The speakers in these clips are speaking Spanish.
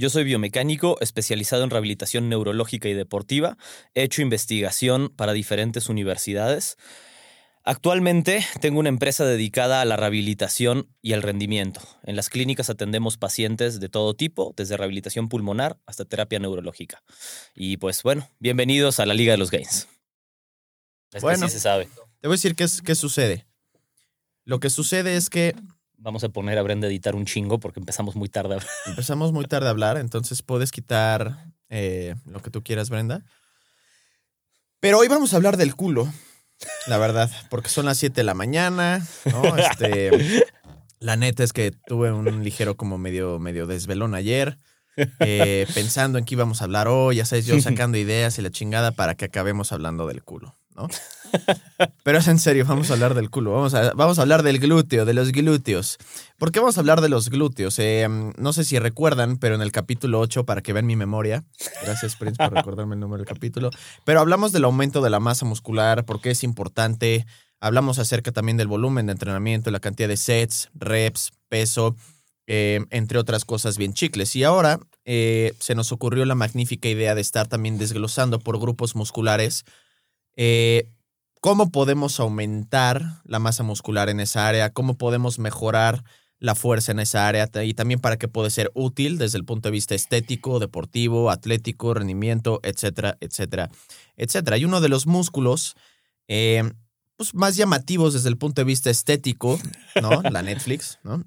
Yo soy biomecánico especializado en rehabilitación neurológica y deportiva. He hecho investigación para diferentes universidades. Actualmente tengo una empresa dedicada a la rehabilitación y al rendimiento. En las clínicas atendemos pacientes de todo tipo, desde rehabilitación pulmonar hasta terapia neurológica. Y pues bueno, bienvenidos a la Liga de los Gains. Es Bueno. que sí se sabe. Te voy a decir qué, es- qué sucede. Lo que sucede es que Vamos a poner a Brenda a editar un chingo porque empezamos muy tarde. empezamos muy tarde a hablar, entonces puedes quitar eh, lo que tú quieras, Brenda. Pero hoy vamos a hablar del culo, la verdad, porque son las 7 de la mañana, ¿no? Este, la neta es que tuve un ligero como medio, medio desvelón ayer, eh, pensando en qué íbamos a hablar hoy, ya sabes, yo sacando ideas y la chingada para que acabemos hablando del culo, ¿no? Pero es en serio, vamos a hablar del culo, vamos a, vamos a hablar del glúteo, de los glúteos. ¿Por qué vamos a hablar de los glúteos? Eh, no sé si recuerdan, pero en el capítulo 8, para que vean mi memoria, gracias Prince por recordarme el número del capítulo, pero hablamos del aumento de la masa muscular, por qué es importante, hablamos acerca también del volumen de entrenamiento, la cantidad de sets, reps, peso, eh, entre otras cosas bien chicles. Y ahora eh, se nos ocurrió la magnífica idea de estar también desglosando por grupos musculares eh, cómo podemos aumentar la masa muscular en esa área, cómo podemos mejorar la fuerza en esa área y también para que puede ser útil desde el punto de vista estético, deportivo, atlético, rendimiento, etcétera, etcétera, etcétera. Y uno de los músculos eh, pues, más llamativos desde el punto de vista estético, ¿no? La Netflix, ¿no?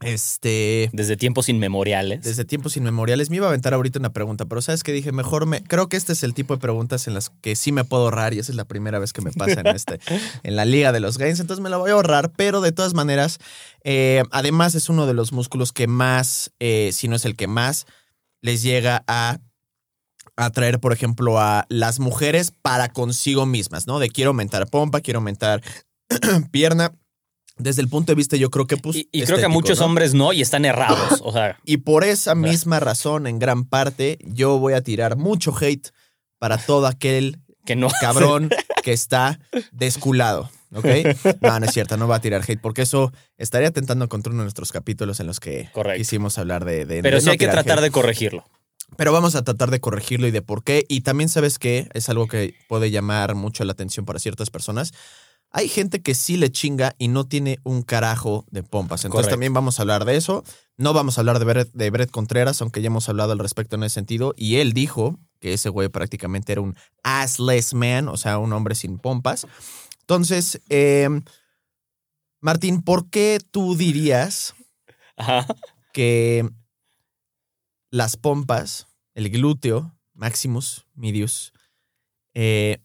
Este, Desde tiempos inmemoriales. desde tiempos inmemoriales. Me iba a aventar ahorita una pregunta, pero sabes que dije, mejor me. Creo que este es el tipo de preguntas en las que sí me puedo ahorrar, y esa es la primera vez que me pasa en este, en la liga de los gains. Entonces me la voy a ahorrar, pero de todas maneras, eh, además es uno de los músculos que más, eh, si no es el que más, les llega a atraer, por ejemplo, a las mujeres para consigo mismas, ¿no? De quiero aumentar pompa, quiero aumentar pierna. Desde el punto de vista, yo creo que pues. y y creo que muchos ¿no? hombres no y están errados. O sea, Y por esa misma razón, en gran parte, yo voy a tirar mucho hate para todo aquel que no. cabrón que está desculado. ¿Ok? No, no es cierto, no va a tirar hate, porque eso estaría atentando contra uno de nuestros capítulos en los que Correcto. quisimos hablar de. de- Pero de sí no hay que tratar hate. de corregirlo. Pero vamos a tratar de corregirlo y de por qué. Y también, ¿sabes qué? Es algo que puede llamar mucho la atención para ciertas personas. Hay gente que sí le chinga y no tiene un carajo de pompas. Entonces Correcto. también vamos a hablar de eso. No vamos a hablar de Brett, de Brett Contreras, aunque ya hemos hablado al respecto en ese sentido. Y él dijo que ese güey prácticamente era un assless man, o sea, un hombre sin pompas. Entonces, eh, Martín, ¿por qué tú dirías Ajá. que las pompas, el glúteo, maximus, medius, eh,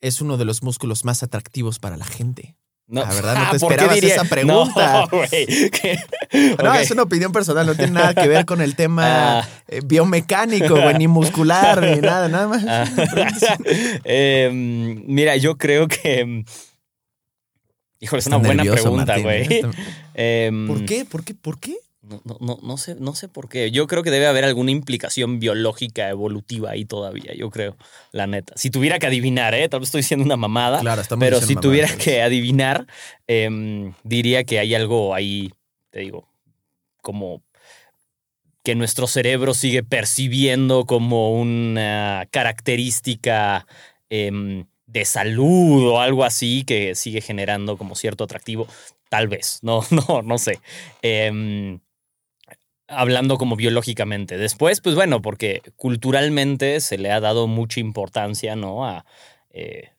es uno de los músculos más atractivos para la gente. No. La verdad, no Ah, te ¿por qué esperabas esa pregunta. No. No, Ok. es una opinión personal, no tiene nada que ver con el tema Ah. eh, biomecánico, güey, ni muscular, ni nada, nada más. Ah. Em, mira, yo creo que. Híjole, es una buena nervioso, pregunta, güey. ¿eh? Em, ¿Por qué? ¿Por qué? ¿Por qué? No, no, no, no sé, no sé por qué. Yo creo que debe haber alguna implicación biológica, evolutiva ahí todavía, yo creo, la neta. Si tuviera que adivinar, ¿eh? Tal vez estoy diciendo una mamada. Claro, estamos Pero si tuviera que adivinar, em, diría que hay algo ahí, te digo, como que nuestro cerebro sigue percibiendo como una característica em, de salud o algo así que sigue generando como cierto atractivo. Tal vez, no, no, no sé. Em, hablando como biológicamente. Después, pues bueno, porque culturalmente se le ha dado mucha importancia, ¿no? A eh,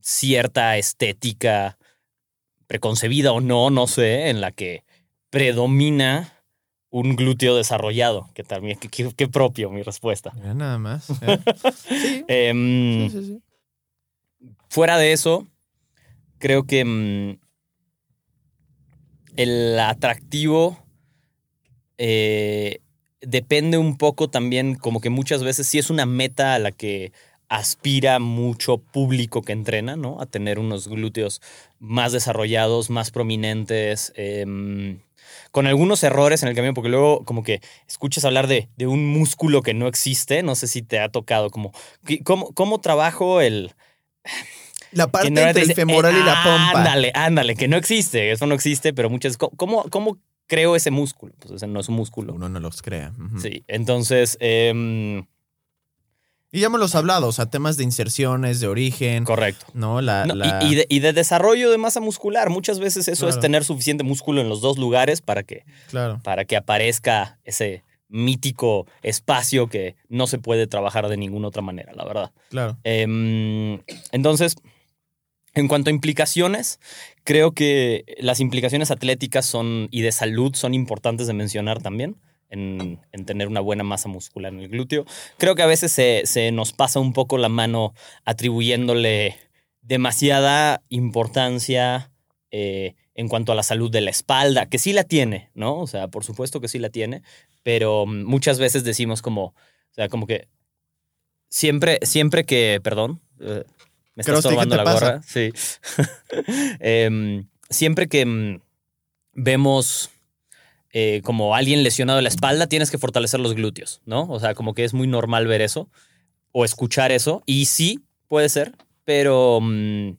cierta estética preconcebida o no, no sé, en la que predomina un glúteo desarrollado, que también, que, que- propio mi respuesta. Nada más. Sí, Em, sí, sí, sí. Fuera de eso, creo que mm, el atractivo eh, depende un poco también, como que muchas veces sí es una meta a la que aspira mucho público que entrena, ¿no? A tener unos glúteos más desarrollados, más prominentes, em, con algunos errores en el camino, porque luego como que escuchas hablar de, de un músculo que no existe, no sé si te ha tocado, como, ¿cómo, cómo trabajo el... La parte entre el femoral y la pompa. Ándale, ándale, que no existe, eso no existe, pero muchas... ¿Cómo, cómo creo ese músculo? Pues ese no es un músculo. Uno no los crea. Sí, entonces... em, Y ya me los hablado, o sea, temas de inserciones, de origen, correcto. ¿no? La, No, y- la- y, de, y de desarrollo de masa muscular. Muchas veces eso es tener suficiente músculo en los dos lugares para que, Claro. para que aparezca ese mítico espacio que no se puede trabajar de ninguna otra manera, la verdad. Claro. Em, entonces, en cuanto a implicaciones, creo que las implicaciones atléticas son, y de salud son importantes de mencionar también. En, en tener una buena masa muscular en el glúteo. Creo que a veces se, nos pasa un poco la mano atribuyéndole demasiada importancia eh, en cuanto a la salud de la espalda, que sí la tiene, ¿no? O sea, por supuesto que sí la tiene, pero muchas veces decimos como, o sea, como que siempre, siempre que, perdón, eh, me está Krusty, ¿qué estorbando te la pasa? gorra, sí. Em, siempre que mm, vemos eh, como alguien lesionado la espalda, tienes que fortalecer los glúteos, ¿no? O sea, como que es muy normal ver eso o escuchar eso. Y sí, puede ser, pero mm,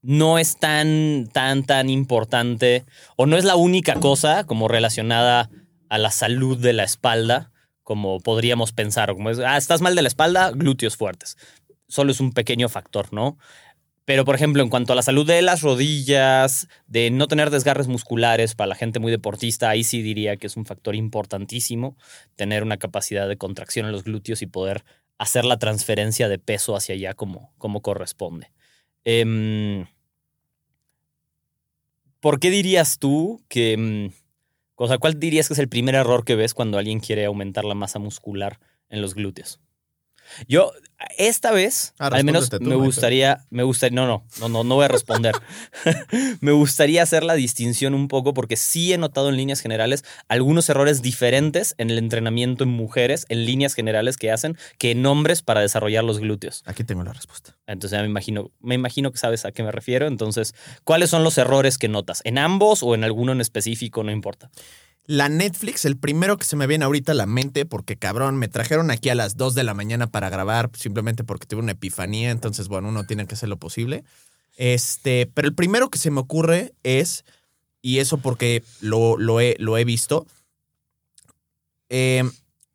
no es tan, tan, tan importante o no es la única cosa como relacionada a la salud de la espalda como podríamos pensar. Como es, ah, estás mal de la espalda, glúteos fuertes. Solo es un pequeño factor, ¿no? Pero, por ejemplo, en cuanto a la salud de las rodillas, de no tener desgarres musculares para la gente muy deportista, ahí sí diría que es un factor importantísimo tener una capacidad de contracción en los glúteos y poder hacer la transferencia de peso hacia allá como, como corresponde. Em, ¿Por qué dirías tú que... mm, O sea, ¿cuál dirías que es el primer error que ves cuando alguien quiere aumentar la masa muscular en los glúteos? Yo, esta vez, Ah, al menos tú, me gustaría, me gustaría, no, no, no, no, no voy a responder. me gustaría hacer la distinción un poco porque sí he notado en líneas generales algunos errores diferentes en el entrenamiento en mujeres, en líneas generales que hacen, que en hombres para desarrollar los glúteos. Aquí tengo la respuesta. Entonces ya me imagino, me imagino que sabes a qué me refiero. Entonces, ¿cuáles son los errores que notas? ¿En ambos o en alguno en específico? No importa. La Netflix, el primero que se me viene ahorita a la mente, porque cabrón, me trajeron aquí a las 2 de la mañana para grabar, simplemente porque tuve una epifanía, entonces, bueno, uno tiene que hacer lo posible. Este, pero el primero que se me ocurre es, y eso porque lo, lo, he, lo he visto, eh,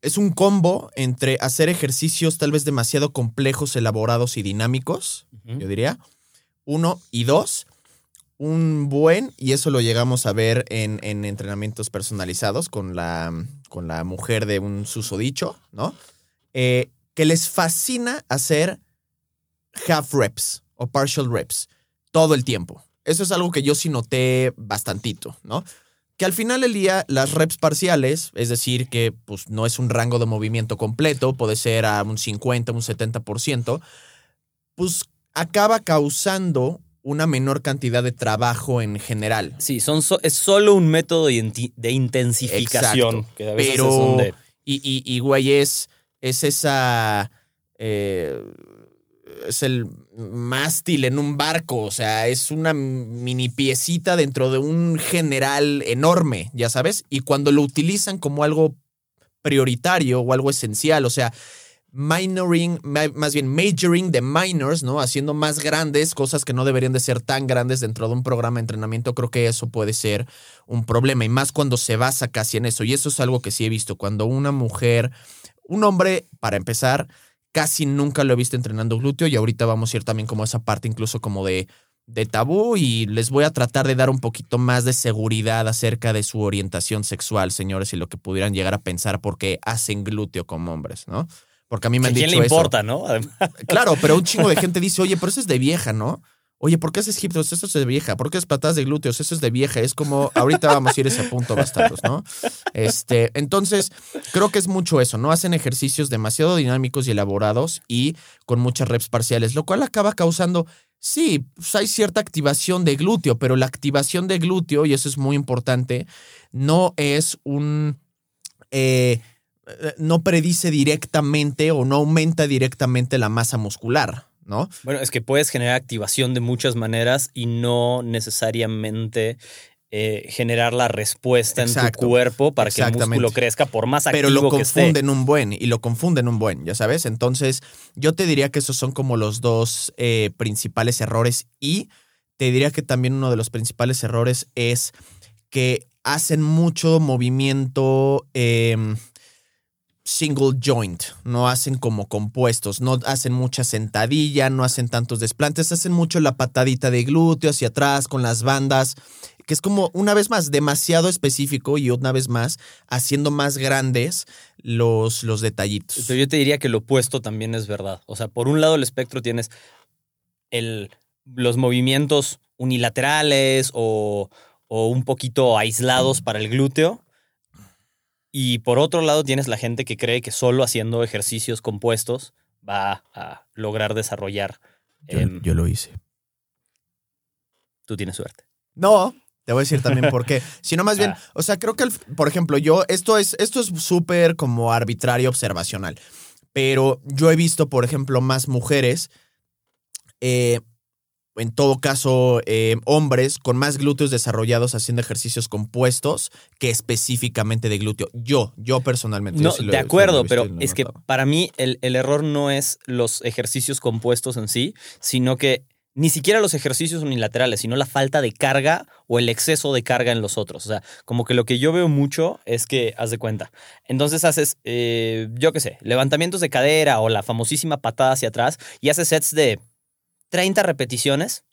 es un combo entre hacer ejercicios tal vez demasiado complejos, elaborados y dinámicos, yo diría. Uno y dos, un buen, y eso lo llegamos a ver en, en entrenamientos personalizados con la, con la mujer de un susodicho, ¿no? Eh, que les fascina hacer half reps o partial reps todo el tiempo. Eso es algo que yo sí noté bastantito, ¿no? Que al final del día, las reps parciales, es decir, que pues, no es un rango de movimiento completo, puede ser a un 50, un 70%, pues acaba causando una menor cantidad de trabajo en general. Sí, son so- es solo un método de, intensificación. Exacto. Que a veces Pero- es donde- Y, y, y, güey, es, es esa. eh, es el mástil en un barco, o sea, es una mini piecita dentro de un general enorme, ya sabes, y cuando lo utilizan como algo prioritario o algo esencial, o sea, minoring, más bien majoring de minors, ¿no? Haciendo más grandes cosas que no deberían de ser tan grandes dentro de un programa de entrenamiento, creo que eso puede ser un problema y más cuando se basa casi en eso. Y eso es algo que sí he visto, cuando una mujer, un hombre, para empezar, casi nunca lo he visto entrenando glúteo y ahorita vamos a ir también como a esa parte incluso como de, de tabú y les voy a tratar de dar un poquito más de seguridad acerca de su orientación sexual, señores, y lo que pudieran llegar a pensar porque hacen glúteo como hombres, ¿no? Porque a mí me ¿A han quién dicho le eso. importa, no? Además, Claro, pero un chingo de gente dice, oye, pero eso es de vieja, ¿no? Oye, ¿por qué haces thrust? Eso es de vieja. ¿Por qué es patadas de glúteos? Eso es de vieja. Es como, ahorita vamos a ir ese punto, bastardos, ¿no? Este, entonces, creo que es mucho eso, ¿no? Hacen ejercicios demasiado dinámicos y elaborados y con muchas reps parciales, lo cual acaba causando, sí, pues hay cierta activación de glúteo, pero la activación de glúteo, y eso es muy importante, no es un... eh, no predice directamente o no aumenta directamente la masa muscular, ¿no? Bueno, es que puedes generar activación de muchas maneras y no necesariamente eh, generar la respuesta en tu cuerpo para que el músculo crezca por más activo Pero lo confunden un buen y lo confunden un buen, ya sabes. Entonces, yo te diría que esos son como los dos eh, principales errores y te diría que también uno de los principales errores es que hacen mucho movimiento em, single joint, no hacen como compuestos, no hacen mucha sentadilla, no hacen tantos desplantes, hacen mucho la patadita de glúteo hacia atrás con las bandas, que es como una vez más demasiado específico y una vez más haciendo más grandes los, los detallitos. Pero yo te diría que lo opuesto también es verdad. O sea, por un lado el espectro tienes el, los movimientos unilaterales o, o un poquito aislados para el glúteo. Y por otro lado tienes la gente que cree que solo haciendo ejercicios compuestos va a lograr desarrollar. Yo, em, yo lo hice. tú tienes suerte. No, te voy a decir también por qué. Sino más bien, Ah. o sea, creo que, el- por ejemplo, yo, esto es esto es súper como arbitrario observacional, pero yo he visto, por ejemplo, más mujeres, eh, en todo caso, eh, hombres con más glúteos desarrollados haciendo ejercicios compuestos que específicamente de glúteo. Yo, yo personalmente. No, yo sí lo de sí acuerdo, pero es que para mí el, el error no es los ejercicios compuestos en sí, sino que ni siquiera los ejercicios unilaterales, sino la falta de carga o el exceso de carga en los otros. O sea, como que lo que yo veo mucho es que, haz de cuenta, entonces haces, eh, yo qué sé, levantamientos de cadera o la famosísima patada hacia atrás y haces sets de 30 repeticiones.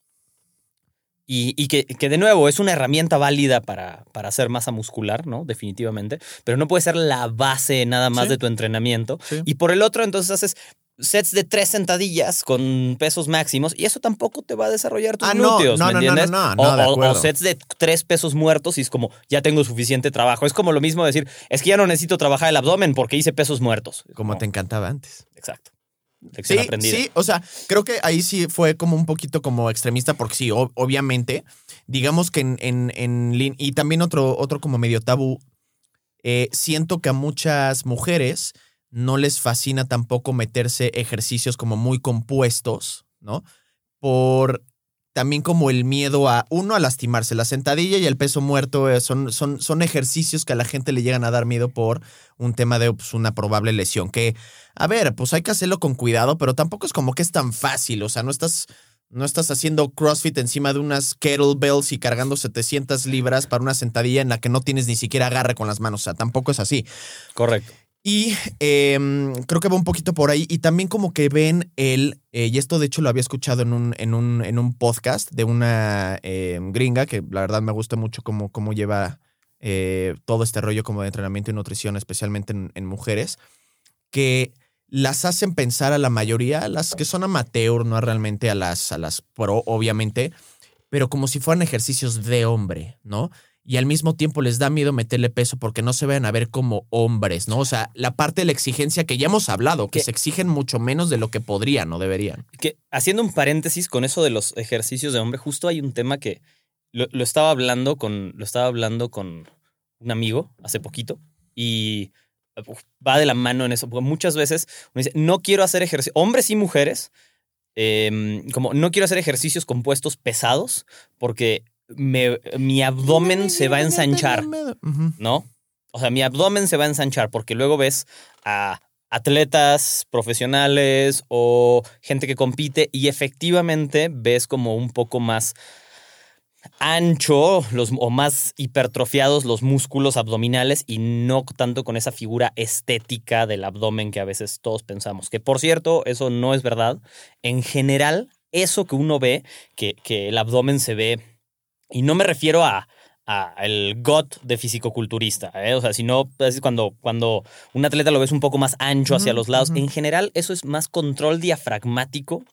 Y, y que, que, de nuevo es una herramienta válida para, para hacer masa muscular, ¿no? Definitivamente. Pero no puede ser la base nada más Sí. de tu entrenamiento. Sí. Y por el otro, entonces haces sets de tres sentadillas con pesos máximos y eso tampoco te va a desarrollar tus Ah, no, glúteos, no, ¿me no, entiendes? no, o, o- sets de tres pesos muertos y es como, ya tengo suficiente trabajo. Es como lo mismo decir, es que ya no necesito trabajar el abdomen porque hice pesos muertos. Como te encantaba antes. Exacto. Lección Sí, aprendida. sí, o sea, creo que ahí sí fue como un poquito como extremista, porque sí, o- obviamente, digamos que en, en, en y también otro, otro como medio tabú, eh, siento que a muchas mujeres no les fascina tampoco meterse ejercicios como muy compuestos, ¿no? Por también como el miedo a, uno, a lastimarse. La sentadilla y el peso muerto eh, son, son, son ejercicios que a la gente le llegan a dar miedo por un tema de pues, una probable lesión, que a ver, pues hay que hacerlo con cuidado, pero tampoco es como que es tan fácil. O sea, no estás, no estás haciendo CrossFit encima de unas kettlebells y cargando 700 libras para una sentadilla en la que no tienes ni siquiera agarre con las manos. O sea, tampoco es así. Correcto. Y eh, creo que va un poquito por ahí. Y también como que ven el, eh, y esto de hecho lo había escuchado en un, en un, en un podcast de una eh, gringa, que la verdad me gusta mucho cómo, cómo lleva eh, todo este rollo como de entrenamiento y nutrición, especialmente en, mujeres, que las hacen pensar a la mayoría, las que son amateur, no realmente a las, a las pro, obviamente, pero como si fueran ejercicios de hombre, ¿no? Y al mismo tiempo les da miedo meterle peso porque no se vayan a ver como hombres, ¿no? O sea, la parte de la exigencia que ya hemos hablado, que se exigen mucho menos de lo que podrían o deberían. que haciendo un paréntesis con eso de los ejercicios de hombre, justo hay un tema que lo, lo estaba hablando con lo estaba hablando con un amigo hace poquito y va de la mano en eso. Porque muchas veces uno dice, no quiero hacer ejercicio, hombres y mujeres, eh, como no quiero hacer ejercicios compuestos pesados porque mi abdomen se va a ensanchar. ¿no? O sea, mi abdomen se va a ensanchar porque luego ves a atletas profesionales o gente que compite y efectivamente ves como un poco más ancho los, o más hipertrofiados los músculos abdominales y no tanto con esa figura estética del abdomen que a veces todos pensamos. Que por cierto, eso no es verdad. En general, eso que uno ve, que, que el abdomen se ve, y no me refiero a, a el GOT de fisicoculturista, ¿eh? o sea, sino es cuando, cuando un atleta lo ves un poco más ancho hacia los lados. En general, eso es más control diafragmático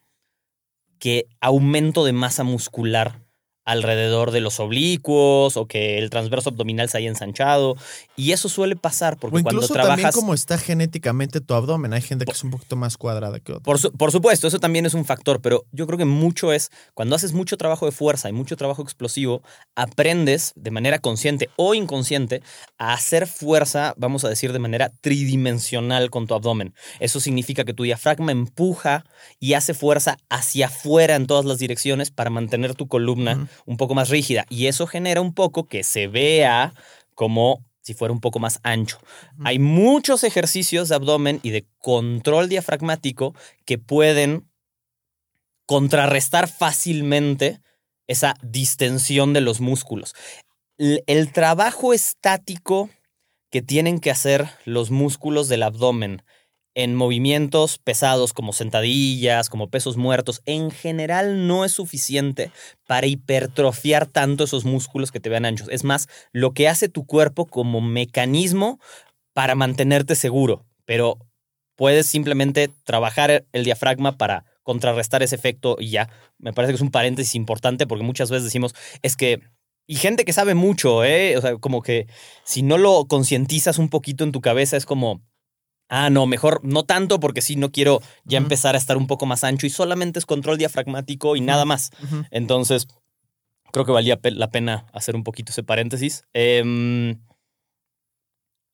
que aumento de masa muscular alrededor de los oblicuos o que el transverso abdominal se haya ensanchado. Y eso suele pasar porque O cuando incluso también trabajas... como está genéticamente tu abdomen. Hay gente que es un poquito más cuadrada que otra. Por, su- por supuesto, eso también es un factor, pero yo creo que mucho es, cuando haces mucho trabajo de fuerza y mucho trabajo explosivo, aprendes de manera consciente o inconsciente a hacer fuerza, vamos a decir, de manera tridimensional con tu abdomen. Eso significa que tu diafragma empuja y hace fuerza hacia afuera en todas las direcciones para mantener tu columna. Un poco más rígida. Y eso genera un poco que se vea como si fuera un poco más ancho. Hay muchos ejercicios de abdomen y de control diafragmático que pueden contrarrestar fácilmente esa distensión de los músculos. El trabajo estático que tienen que hacer los músculos del abdomen en movimientos pesados como sentadillas, como pesos muertos, en general no es suficiente para hipertrofiar tanto esos músculos que te vean anchos. Es más, lo que hace tu cuerpo como mecanismo para mantenerte seguro, pero puedes simplemente trabajar el diafragma para contrarrestar ese efecto y ya. Me parece que es un paréntesis importante porque muchas veces decimos, es que... Y gente que sabe mucho, ¿eh? O sea, como que si no lo concientizas un poquito en tu cabeza es como, ah, no, mejor no tanto porque sí, no quiero ya empezar a estar un poco más ancho y solamente es control diafragmático y nada más. Entonces, creo que valía la pena hacer un poquito ese paréntesis. Em,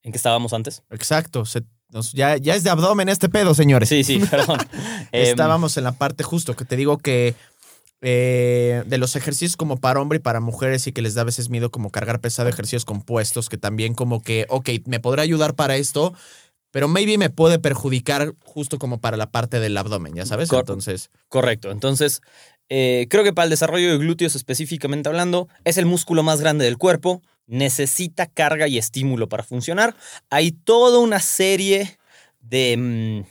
¿En qué estábamos antes? Exacto. se- nos- ya, ya es de abdomen este pedo, señores. Sí, sí, perdón. Em, Estábamos en la parte justo que te digo que eh, de los ejercicios como para hombre y para mujeres y que les da a veces miedo como cargar pesado ejercicios compuestos que también como que, ok, me podrá ayudar para esto, pero maybe me puede perjudicar justo como para la parte del abdomen, ya sabes. Cor- Entonces, Correcto. Entonces, eh, creo que para el desarrollo de glúteos específicamente hablando, es el músculo más grande del cuerpo, necesita carga y estímulo para funcionar. Hay toda una serie de mm,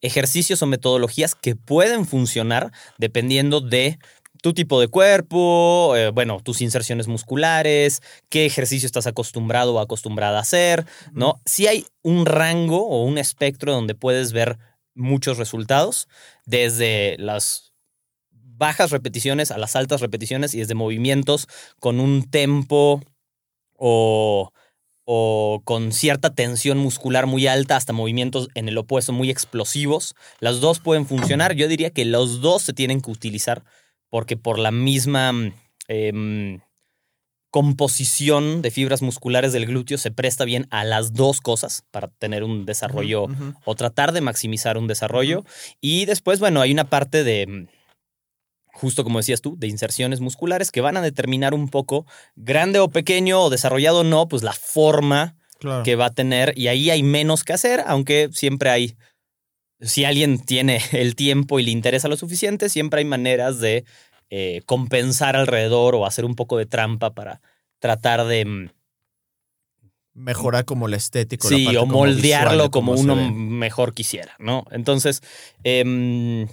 ejercicios o metodologías que pueden funcionar dependiendo de tu tipo de cuerpo, eh, bueno, tus inserciones musculares, qué ejercicio estás acostumbrado o acostumbrada a hacer, ¿no? Si hay un rango o un espectro donde puedes ver muchos resultados, desde las bajas repeticiones a las altas repeticiones y desde movimientos con un tempo o, o con cierta tensión muscular muy alta hasta movimientos en el opuesto muy explosivos. Las dos pueden funcionar. Yo diría que los dos se tienen que utilizar porque por la misma em, composición de fibras musculares del glúteo se presta bien a las dos cosas para tener un desarrollo o tratar de maximizar un desarrollo. Y después, bueno, hay una parte de, justo como decías tú, de inserciones musculares que van a determinar un poco, grande o pequeño o desarrollado o no, pues la forma Claro. que va a tener. Y ahí hay menos que hacer, aunque siempre hay, si alguien tiene el tiempo y le interesa lo suficiente, siempre hay maneras de eh, compensar alrededor o hacer un poco de trampa para tratar de... mm, Mejorar como la estética. la Sí, parte o como moldearlo visual como uno mejor quisiera, ¿no? Entonces, em,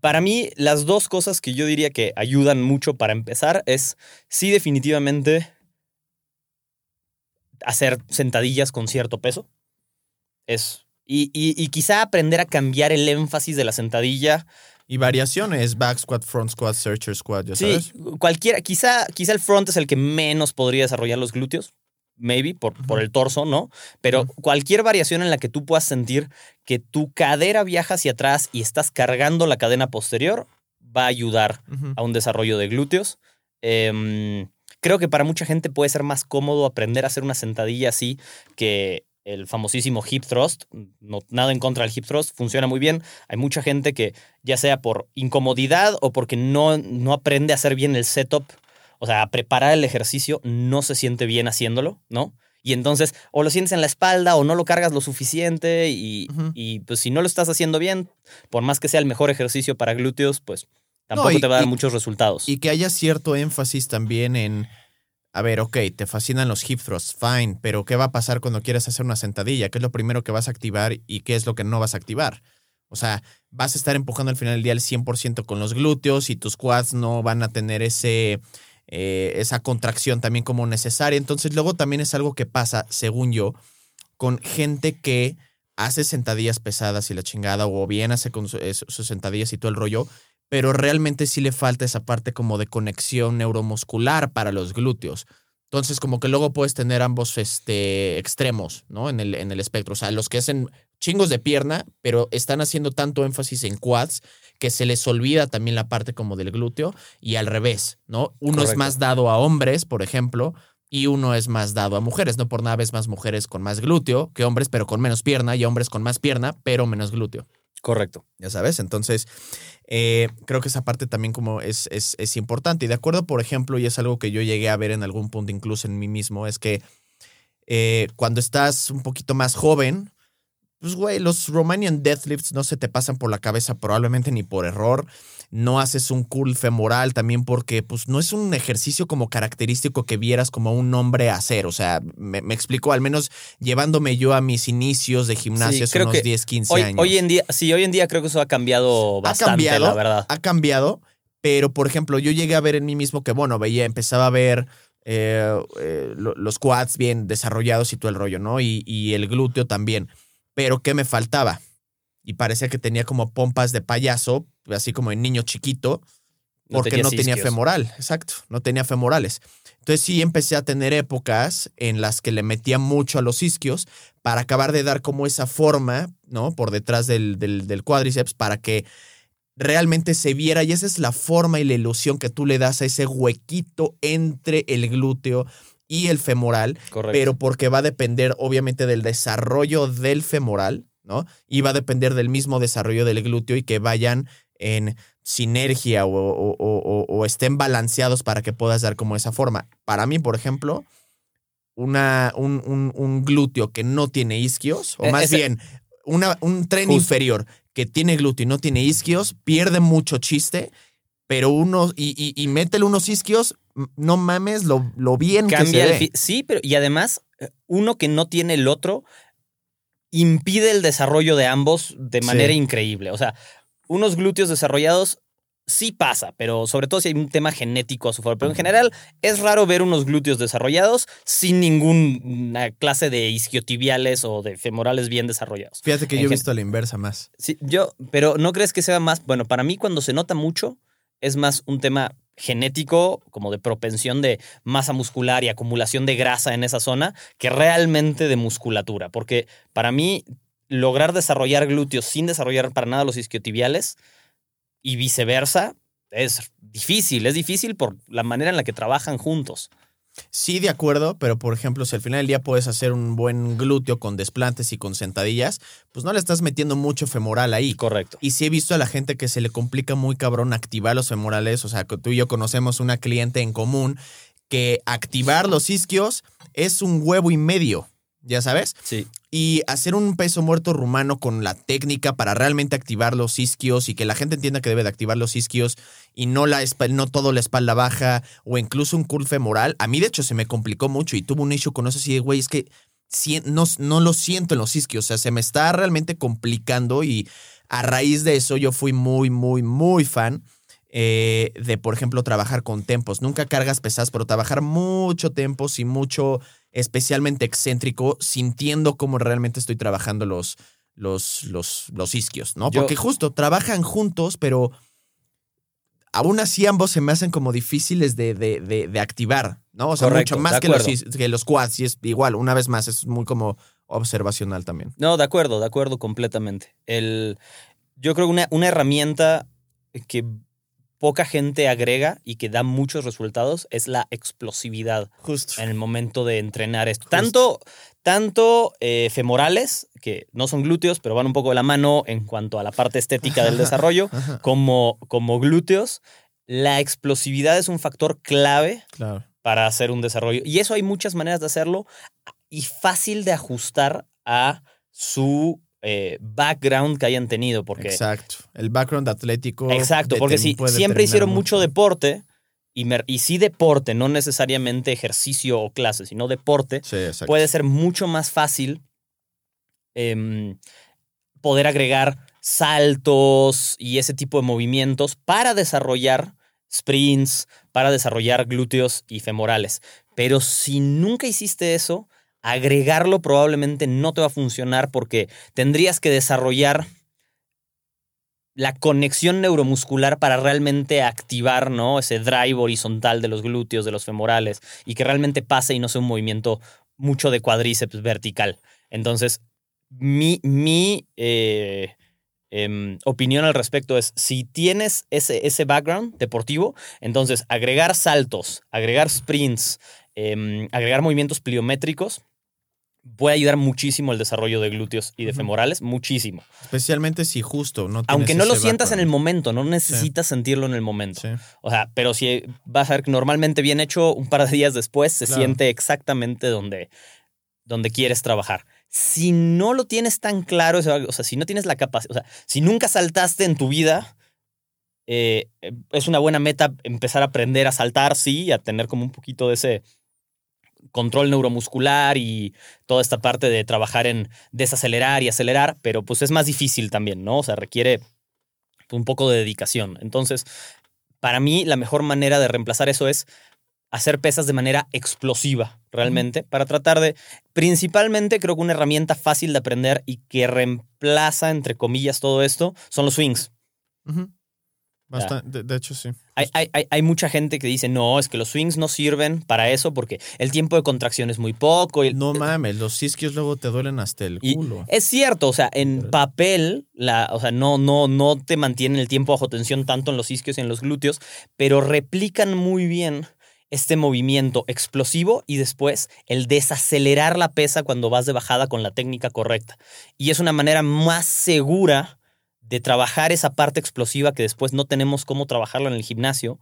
para mí, las dos cosas que yo diría que ayudan mucho para empezar es, sí, definitivamente, hacer sentadillas con cierto peso. Es, y, y- y quizá aprender a cambiar el énfasis de la sentadilla. Y variaciones, back squat, front squat, searcher squat, ya Sí, sabes. cualquiera, quizá, quizá el front es el que menos podría desarrollar los glúteos, maybe, por, por el torso, ¿no? Pero cualquier variación en la que tú puedas sentir que tu cadera viaja hacia atrás y estás cargando la cadena posterior, va a ayudar a un desarrollo de glúteos. Em, creo que para mucha gente puede ser más cómodo aprender a hacer una sentadilla así que el famosísimo hip thrust. No, nada en contra del hip thrust, funciona muy bien. Hay mucha gente que, ya sea por incomodidad o porque no, no aprende a hacer bien el setup, o sea, a preparar el ejercicio, no se siente bien haciéndolo, ¿no? Y entonces o lo sientes en la espalda o no lo cargas lo suficiente y, y, pues si no lo estás haciendo bien, por más que sea el mejor ejercicio para glúteos, pues tampoco y- te va a dar y- muchos resultados. Y que haya cierto énfasis también en, a ver, ok, te fascinan los hip thrusts, fine, pero ¿qué va a pasar cuando quieras hacer una sentadilla? ¿Qué es lo primero que vas a activar y qué es lo que no vas a activar? O sea, vas a estar empujando al final del día el 100% con los glúteos y tus quads no van a tener ese, eh, esa contracción también como necesaria. Entonces luego también es algo que pasa, según yo, con gente que hace sentadillas pesadas y la chingada, o bien hace eh, sus sentadillas y todo el rollo, pero realmente sí le falta esa parte como de conexión neuromuscular para los glúteos. Entonces, como que luego puedes tener ambos este, extremos, ¿no? En el, en el espectro. O sea, los que hacen chingos de pierna, pero están haciendo tanto énfasis en quads que se les olvida también la parte como del glúteo y al revés, ¿no? Uno es más dado a hombres, por ejemplo, y uno es más dado a mujeres. No por nada ves más mujeres con más glúteo que hombres, pero con menos pierna, y hombres con más pierna, pero menos glúteo. Correcto. Ya sabes, entonces eh, creo que esa parte también como es, es, es importante. Y de acuerdo, por ejemplo, y es algo que yo llegué a ver en algún punto incluso en mí mismo, es que eh, cuando estás un poquito más joven, pues güey, los Romanian deadlifts no se te pasan por la cabeza probablemente ni por error. No haces un curl femoral también porque pues no es un ejercicio como característico que vieras como un hombre hacer. O sea, me, me explico, al menos llevándome yo a mis inicios de gimnasio hace creo unos que 10, 15 Hoy, años. hoy en día, sí, hoy en día creo que eso ha cambiado bastante, cambiado, la verdad. ha cambiado, pero por ejemplo, yo llegué a ver en mí mismo que, bueno, veía, empezaba a ver eh, eh, lo- los quads bien desarrollados y todo el rollo, ¿no? Y, y el glúteo también. Pero ¿qué me faltaba? Y parecía que tenía como pompas de payaso, así como en niño chiquito, No porque no tenía femoral, exacto, no tenía femorales. Entonces sí empecé a tener épocas en las que le metía mucho a los isquios para acabar de dar como esa forma, ¿no? Por detrás del, del, del cuádriceps para que realmente se viera y esa es la forma y la ilusión que tú le das a ese huequito entre el glúteo y el femoral, Correcto. pero porque va a depender obviamente del desarrollo del femoral, ¿no? Y va a depender del mismo desarrollo del glúteo y que vayan en sinergia o, o- o- estén balanceados para que puedas dar como esa forma. Para mí, por ejemplo, una, un, un- un glúteo que no tiene isquios, o Eh, más ese- bien una, un tren Justo. inferior que tiene glúteo y no tiene isquios, pierde mucho chiste, pero uno, y, y, y métele unos isquios, no mames lo, lo bien que Cambia se ve. fi- Sí, pero y además, eh, uno que no tiene el otro impide el desarrollo de ambos de Sí. manera increíble. O sea, unos glúteos desarrollados sí pasa, pero sobre todo si hay un tema genético a su favor. Pero en general es raro ver unos glúteos desarrollados sin ninguna clase de isquiotibiales o de femorales bien desarrollados. Fíjate que En yo he visto la inversa más. Sí, yo, pero ¿no crees que sea más? Bueno, para mí cuando se nota mucho es más un tema genético, como de propensión de masa muscular y acumulación de grasa en esa zona, que realmente de musculatura. Porque para mí, lograr desarrollar glúteos sin desarrollar para nada los isquiotibiales y viceversa es difícil. Es difícil por la manera en la que trabajan juntos. Sí, de acuerdo, pero por ejemplo, si al final del día puedes hacer un buen glúteo con desplantes y con sentadillas, pues no le estás metiendo mucho femoral ahí. Correcto. Y sí he visto a la gente que se le complica muy cabrón activar los femorales. O sea, que tú y yo conocemos una cliente en común que activar los isquios es un huevo y medio, ya sabes. Sí. Y hacer un peso muerto rumano con la técnica para realmente activar los isquios y que la gente entienda que debe de activar los isquios y no, la no todo la espalda baja o incluso un curl femoral. A mí, de hecho, se me complicó mucho y tuve un issue con eso así de, güey, es que no, no lo siento en los isquios. O sea, se me está realmente complicando y a raíz de eso yo fui muy, muy, muy fan eh, de, por ejemplo, trabajar con tempos. Nunca cargas pesadas, pero trabajar mucho tempos y mucho, especialmente excéntrico, sintiendo cómo realmente estoy trabajando los, los, los, los isquios, ¿no? Yo- Porque justo trabajan juntos, pero aún así ambos se me hacen como difíciles de, de, de, de activar, ¿no? O sea, Correcto, mucho más que los, que los quads. Y es igual, una vez más, es muy como observacional también. No, de acuerdo, de acuerdo completamente. El, yo creo que una, una herramienta que poca gente agrega y que da muchos resultados es la explosividad Justo. en el momento de entrenar esto. Tanto, tanto eh, femorales, que no son glúteos, pero van un poco de la mano en cuanto a la parte estética del desarrollo, como, como glúteos. La explosividad es un factor clave claro. para hacer un desarrollo. Y eso hay muchas maneras de hacerlo y fácil de ajustar a su eh, background que hayan tenido. Porque, Exacto. El background atlético. exacto, porque si siempre hicieron mucho deporte, y, me- y sí deporte, no necesariamente ejercicio o clase, sino deporte, Sí, puede ser mucho más fácil em, poder agregar saltos y ese tipo de movimientos para desarrollar sprints, para desarrollar glúteos y femorales. Pero si nunca hiciste eso, agregarlo probablemente no te va a funcionar porque tendrías que desarrollar la conexión neuromuscular para realmente activar, ¿no? Ese drive horizontal de los glúteos, de los femorales, y que realmente pase y no sea un movimiento mucho de cuádriceps vertical. Entonces, mi, mi eh, em, opinión al respecto es, si tienes ese, ese background deportivo, entonces agregar saltos, agregar sprints, em, agregar movimientos pliométricos, puede ayudar muchísimo el desarrollo de glúteos y de femorales, muchísimo. Especialmente si justo no Aunque no lo sientas en el momento, no necesitas sentirlo en el momento. Sí. O sea, pero si vas a ver que normalmente bien hecho, un par de días después se Claro. siente exactamente donde, donde quieres trabajar. Si no lo tienes tan claro, o sea, si no tienes la capacidad, o sea, si nunca saltaste en tu vida, eh, es una buena meta empezar a aprender a saltar, sí, a tener como un poquito de ese control neuromuscular y toda esta parte de trabajar en desacelerar y acelerar, pero pues es más difícil también, ¿no? O sea, requiere un poco de dedicación. Entonces, para mí la mejor manera de reemplazar eso es hacer pesas de manera explosiva, realmente, para tratar de, principalmente creo que una herramienta fácil de aprender y que reemplaza, entre comillas, todo esto, son los swings. Ujú. Bastan- de, de hecho, sí. Hay, hay- hay- mucha gente que dice, no, es que los swings no sirven para eso porque el tiempo de contracción es muy poco. y- No mames, los isquios luego te duelen hasta el Y culo. es cierto, o sea, en Pero- papel, la, o sea, no, no, no te mantienen el tiempo bajo tensión tanto en los isquios y en los glúteos, pero replican muy bien este movimiento explosivo y después el desacelerar la pesa cuando vas de bajada con la técnica correcta. Y es una manera más segura de trabajar esa parte explosiva que después no tenemos cómo trabajarla en el gimnasio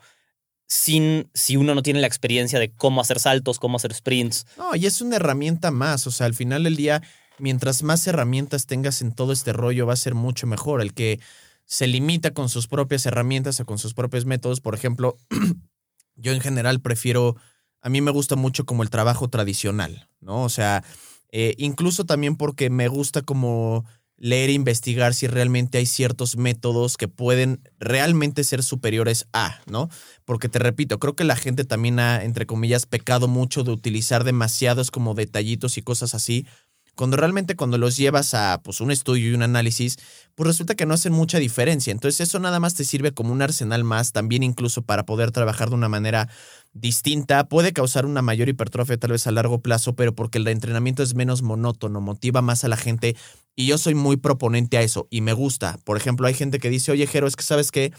sin si uno no tiene la experiencia de cómo hacer saltos, cómo hacer sprints. No, y es una herramienta más. O sea, al final del día, mientras más herramientas tengas en todo este rollo, va a ser mucho mejor. El que se limita con sus propias herramientas o con sus propios métodos, por ejemplo, yo en general prefiero, a mí me gusta mucho como el trabajo tradicional, ¿no? O sea, eh, incluso también porque me gusta como leer e investigar si realmente hay ciertos métodos que pueden realmente ser superiores a, ¿no? Porque te repito, creo que la gente también ha, entre comillas, pecado mucho de utilizar demasiados como detallitos y cosas así, cuando realmente cuando los llevas a pues, un estudio y un análisis, pues resulta que no hacen mucha diferencia. Entonces eso nada más te sirve como un arsenal más, también incluso para poder trabajar de una manera distinta. Puede causar una mayor hipertrofia tal vez a largo plazo, pero porque el entrenamiento es menos monótono, motiva más a la gente. Y yo soy muy proponente a eso y me gusta. Por ejemplo, hay gente que dice, oye, Jero, es que sabes que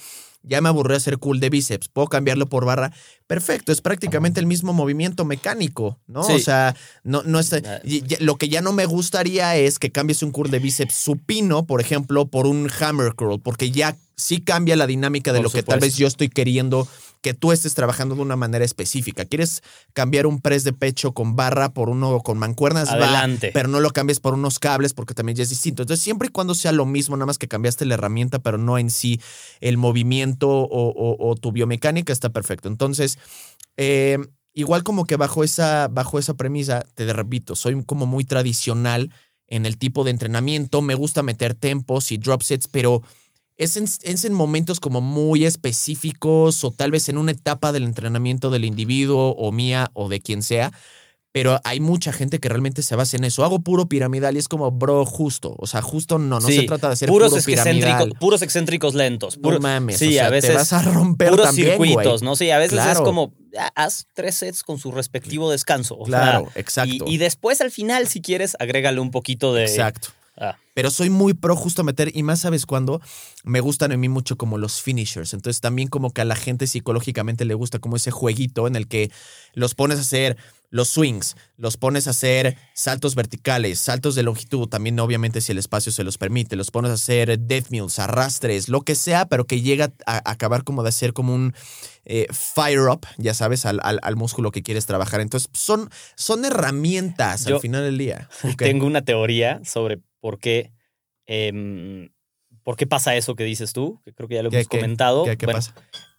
ya me aburrió hacer cool de bíceps, puedo cambiarlo por barra. Perfecto, es prácticamente el mismo movimiento mecánico, ¿no? Sí. O sea, no, no está. Ah. Lo que ya no me gustaría es que cambies un curl de bíceps supino, por ejemplo, por un hammer curl, porque ya sí cambia la dinámica de Por lo que tal vez yo estoy queriendo que tú estés trabajando de una manera específica. ¿Quieres cambiar un press de pecho con barra por uno con mancuernas? Va, Adelante. pero no lo cambies por unos cables porque también ya es distinto. Entonces, siempre y cuando sea lo mismo, nada más que cambiaste la herramienta, pero no en sí el movimiento o, o- o tu biomecánica, está perfecto. Entonces, eh, igual como que bajo esa, bajo esa premisa, te repito, soy como muy tradicional en el tipo de entrenamiento, me gusta meter tempos y drop sets, pero es en, es en momentos como muy específicos o tal vez en una etapa del entrenamiento del individuo o mía o de quien sea. Pero hay mucha gente que realmente se basa en eso. Hago puro piramidal y es como, bro, justo. O sea, justo no, no Sí, se trata de hacer puros puro piramidal. puros excéntricos lentos. No puro- mames, sí, o sea, a veces te vas a romper puros también, circuitos. ¿no? Sí, a veces es como, ah, haz tres sets con su respectivo descanso. o sea, Claro, y, exacto. y después al final, si quieres, agrégale un poquito de... Exacto. Ah, Pero soy muy pro justo meter, y más sabes cuándo, me gustan a mí mucho como los finishers. Entonces también como que a la gente psicológicamente le gusta como ese jueguito en el que los pones a hacer los swings, los pones a hacer saltos verticales, saltos de longitud, también obviamente si el espacio se los permite, los pones a hacer death arrastres, lo que sea, pero que llega a acabar como de hacer como un eh, fire up, ya sabes, al, al- al músculo que quieres trabajar. Entonces son, son herramientas Yo al final del día. Tengo una teoría sobre por qué, em, por qué pasa eso que dices tú, que creo que ya lo ¿Qué- hemos qué- comentado. ¿Qué, qué Bueno, pasa?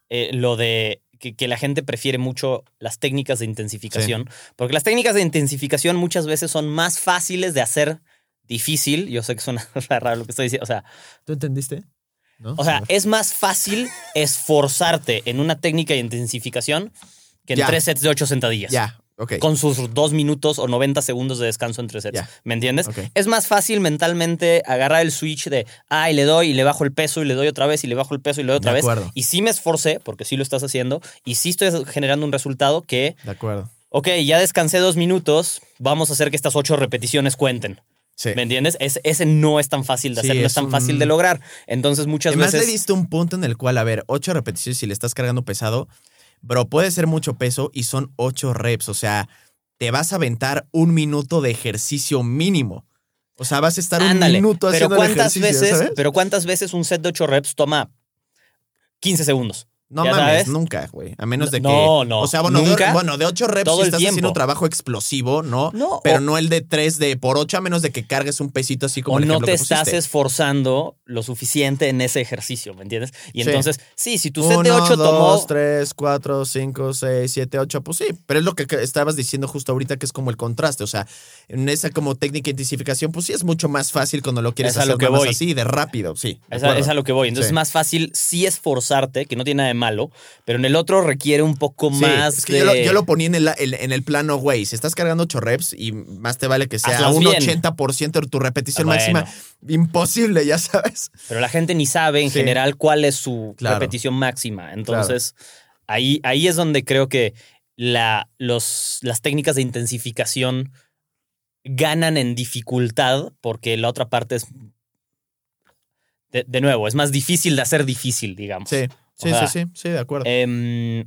eh, lo de que, que la gente prefiere mucho las técnicas de intensificación, porque las técnicas de intensificación muchas veces son más fáciles de hacer difícil. Yo sé que suena raro lo que estoy diciendo. O sea, ¿Tú entendiste? ¿No? o sea es más fácil esforzarte en una técnica de intensificación que en Ya. tres sets de ocho sentadillas. Ya, Con sus dos minutos o 90 segundos de descanso entre sets. ¿Me entiendes? Es más fácil mentalmente agarrar el switch de, ah, y le doy y le bajo el peso y le doy otra vez y le bajo el peso y le doy otra De vez. acuerdo. Y sí me esforcé, porque sí lo estás haciendo, y sí estoy generando un resultado que, De acuerdo. ok, ya descansé dos minutos, vamos a hacer que estas ocho repeticiones cuenten. Sí. ¿Me entiendes? Es- ese no es tan fácil de Sí, hacer, no es es tan un- fácil de lograr. Entonces muchas Además veces... le diste un punto en el cual, a ver, ocho repeticiones si le estás cargando pesado, bro, puede ser mucho peso y son ocho reps. O sea, te vas a aventar un minuto de ejercicio mínimo. O sea, vas a estar Ándale, un minuto pero haciendo el cuántas ejercicio, veces, ¿sabes? pero cuántas veces un set de 8 reps toma 15 segundos. No mames, sabes. nunca, güey. A menos de que. No, no, O sea, bueno, de, nunca. bueno, de ocho reps Todo si estás haciendo trabajo explosivo, ¿no? No, Pero o- no el de tres de por ocho, a menos de que cargues un pesito así como o el no te que estás esforzando lo suficiente en ese ejercicio, ¿me entiendes? Y Sí. entonces, sí, si tu set de Uno, 8 tomó dos, tres, cuatro, cinco, seis, siete, ocho. Pues sí, pero es lo que estabas diciendo justo ahorita que es como el contraste. O sea, en esa como técnica de intensificación, pues sí es mucho más fácil cuando lo quieres Es hacer lo que voy. así, de rápido, sí. de Es a, acuerdo. es a lo que voy. Entonces Sí. es más fácil sí esforzarte, que no tiene nada de malo, pero en el otro requiere un poco Sí, más es que de... yo, lo, yo lo ponía en el, el- en el plano, güey. Si estás cargando 8 reps y más te vale que sea Hazlas un bien. 80% de tu repetición Ah, bueno. máxima, imposible, ya sabes. Pero la gente ni sabe en Sí. general cuál es su Claro. repetición máxima. Entonces, ahí, ahí es donde creo que la, los, las técnicas de intensificación ganan en dificultad porque la otra parte es... De, de nuevo, es más difícil de hacer difícil, digamos. Sí, sí, sea, sí, sí, sí, de acuerdo. Em,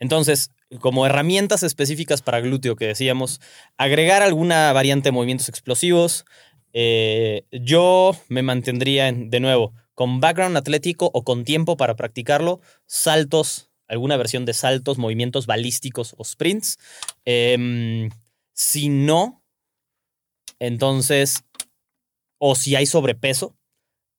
entonces, como herramientas específicas para glúteo que decíamos, agregar alguna variante de movimientos explosivos. Eh, yo me mantendría, en- de nuevo, con background atlético o con tiempo para practicarlo, saltos, alguna versión de saltos, movimientos balísticos o sprints. Em, si no, entonces, o si hay sobrepeso,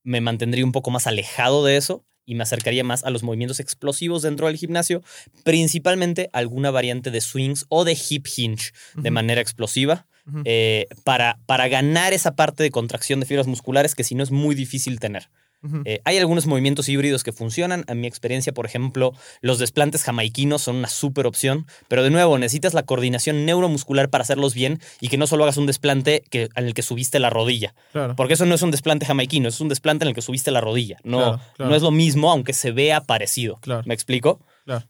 me mantendría un poco más alejado de eso y me acercaría más a los movimientos explosivos dentro del gimnasio, principalmente alguna variante de swings o de hip hinge de manera explosiva, eh, para, para ganar esa parte de contracción de fibras musculares que si no es muy difícil tener. Eh, hay algunos movimientos híbridos que funcionan. En mi experiencia, por ejemplo, los desplantes jamaiquinos son una súper opción. Pero de nuevo, necesitas la coordinación neuromuscular para hacerlos bien y que no solo hagas un desplante que, en el que subiste la rodilla. claro. Porque eso no es un desplante jamaiquino, es un desplante en el que subiste la rodilla. No, Claro, claro. no es lo mismo, aunque se vea parecido. Claro. ¿Me explico? Claro.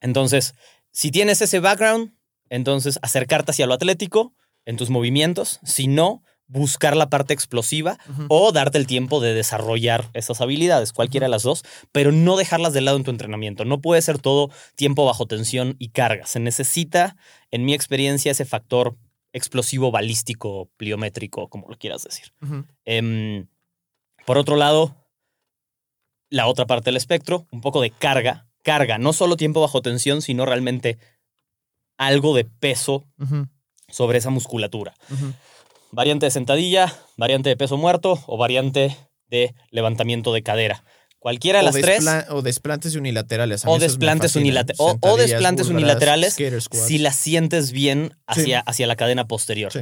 Entonces, si tienes ese background, entonces acercarte hacia lo atlético en tus movimientos. Si no, buscar la parte explosiva o darte el tiempo de desarrollar esas habilidades, cualquiera de las dos, pero no dejarlas de lado en tu entrenamiento. No puede ser todo tiempo bajo tensión y carga. Se necesita, en mi experiencia, ese factor explosivo, balístico, pliométrico, como lo quieras decir. Em, por otro lado, la otra parte del espectro, un poco de carga. Carga, no solo tiempo bajo tensión, sino realmente algo de peso sobre esa musculatura. Variante de sentadilla, variante de peso muerto o variante de levantamiento de cadera. Cualquiera de O las tres. O desplantes unilaterales. a O desplantes, o- desplantes unilaterales. Si las sientes bien hacia, hacia la cadena posterior. Sí.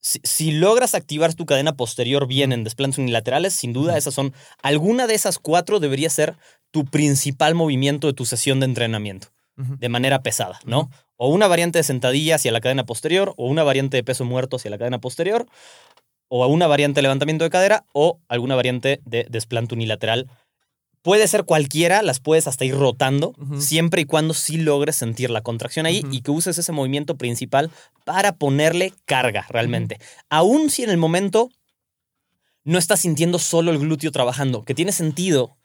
Si, si logras activar tu cadena posterior bien en desplantes unilaterales, sin duda esas son. Alguna de esas cuatro debería ser tu principal movimiento de tu sesión de entrenamiento, de manera pesada, ¿no? O una variante de sentadilla hacia la cadena posterior, o una variante de peso muerto hacia la cadena posterior, o una variante de levantamiento de cadera, o alguna variante de desplante unilateral. Puede ser cualquiera, las puedes hasta ir rotando, siempre y cuando sí logres sentir la contracción ahí y que uses ese movimiento principal para ponerle carga realmente. Aún si en el momento no estás sintiendo solo el glúteo trabajando, que tiene sentido,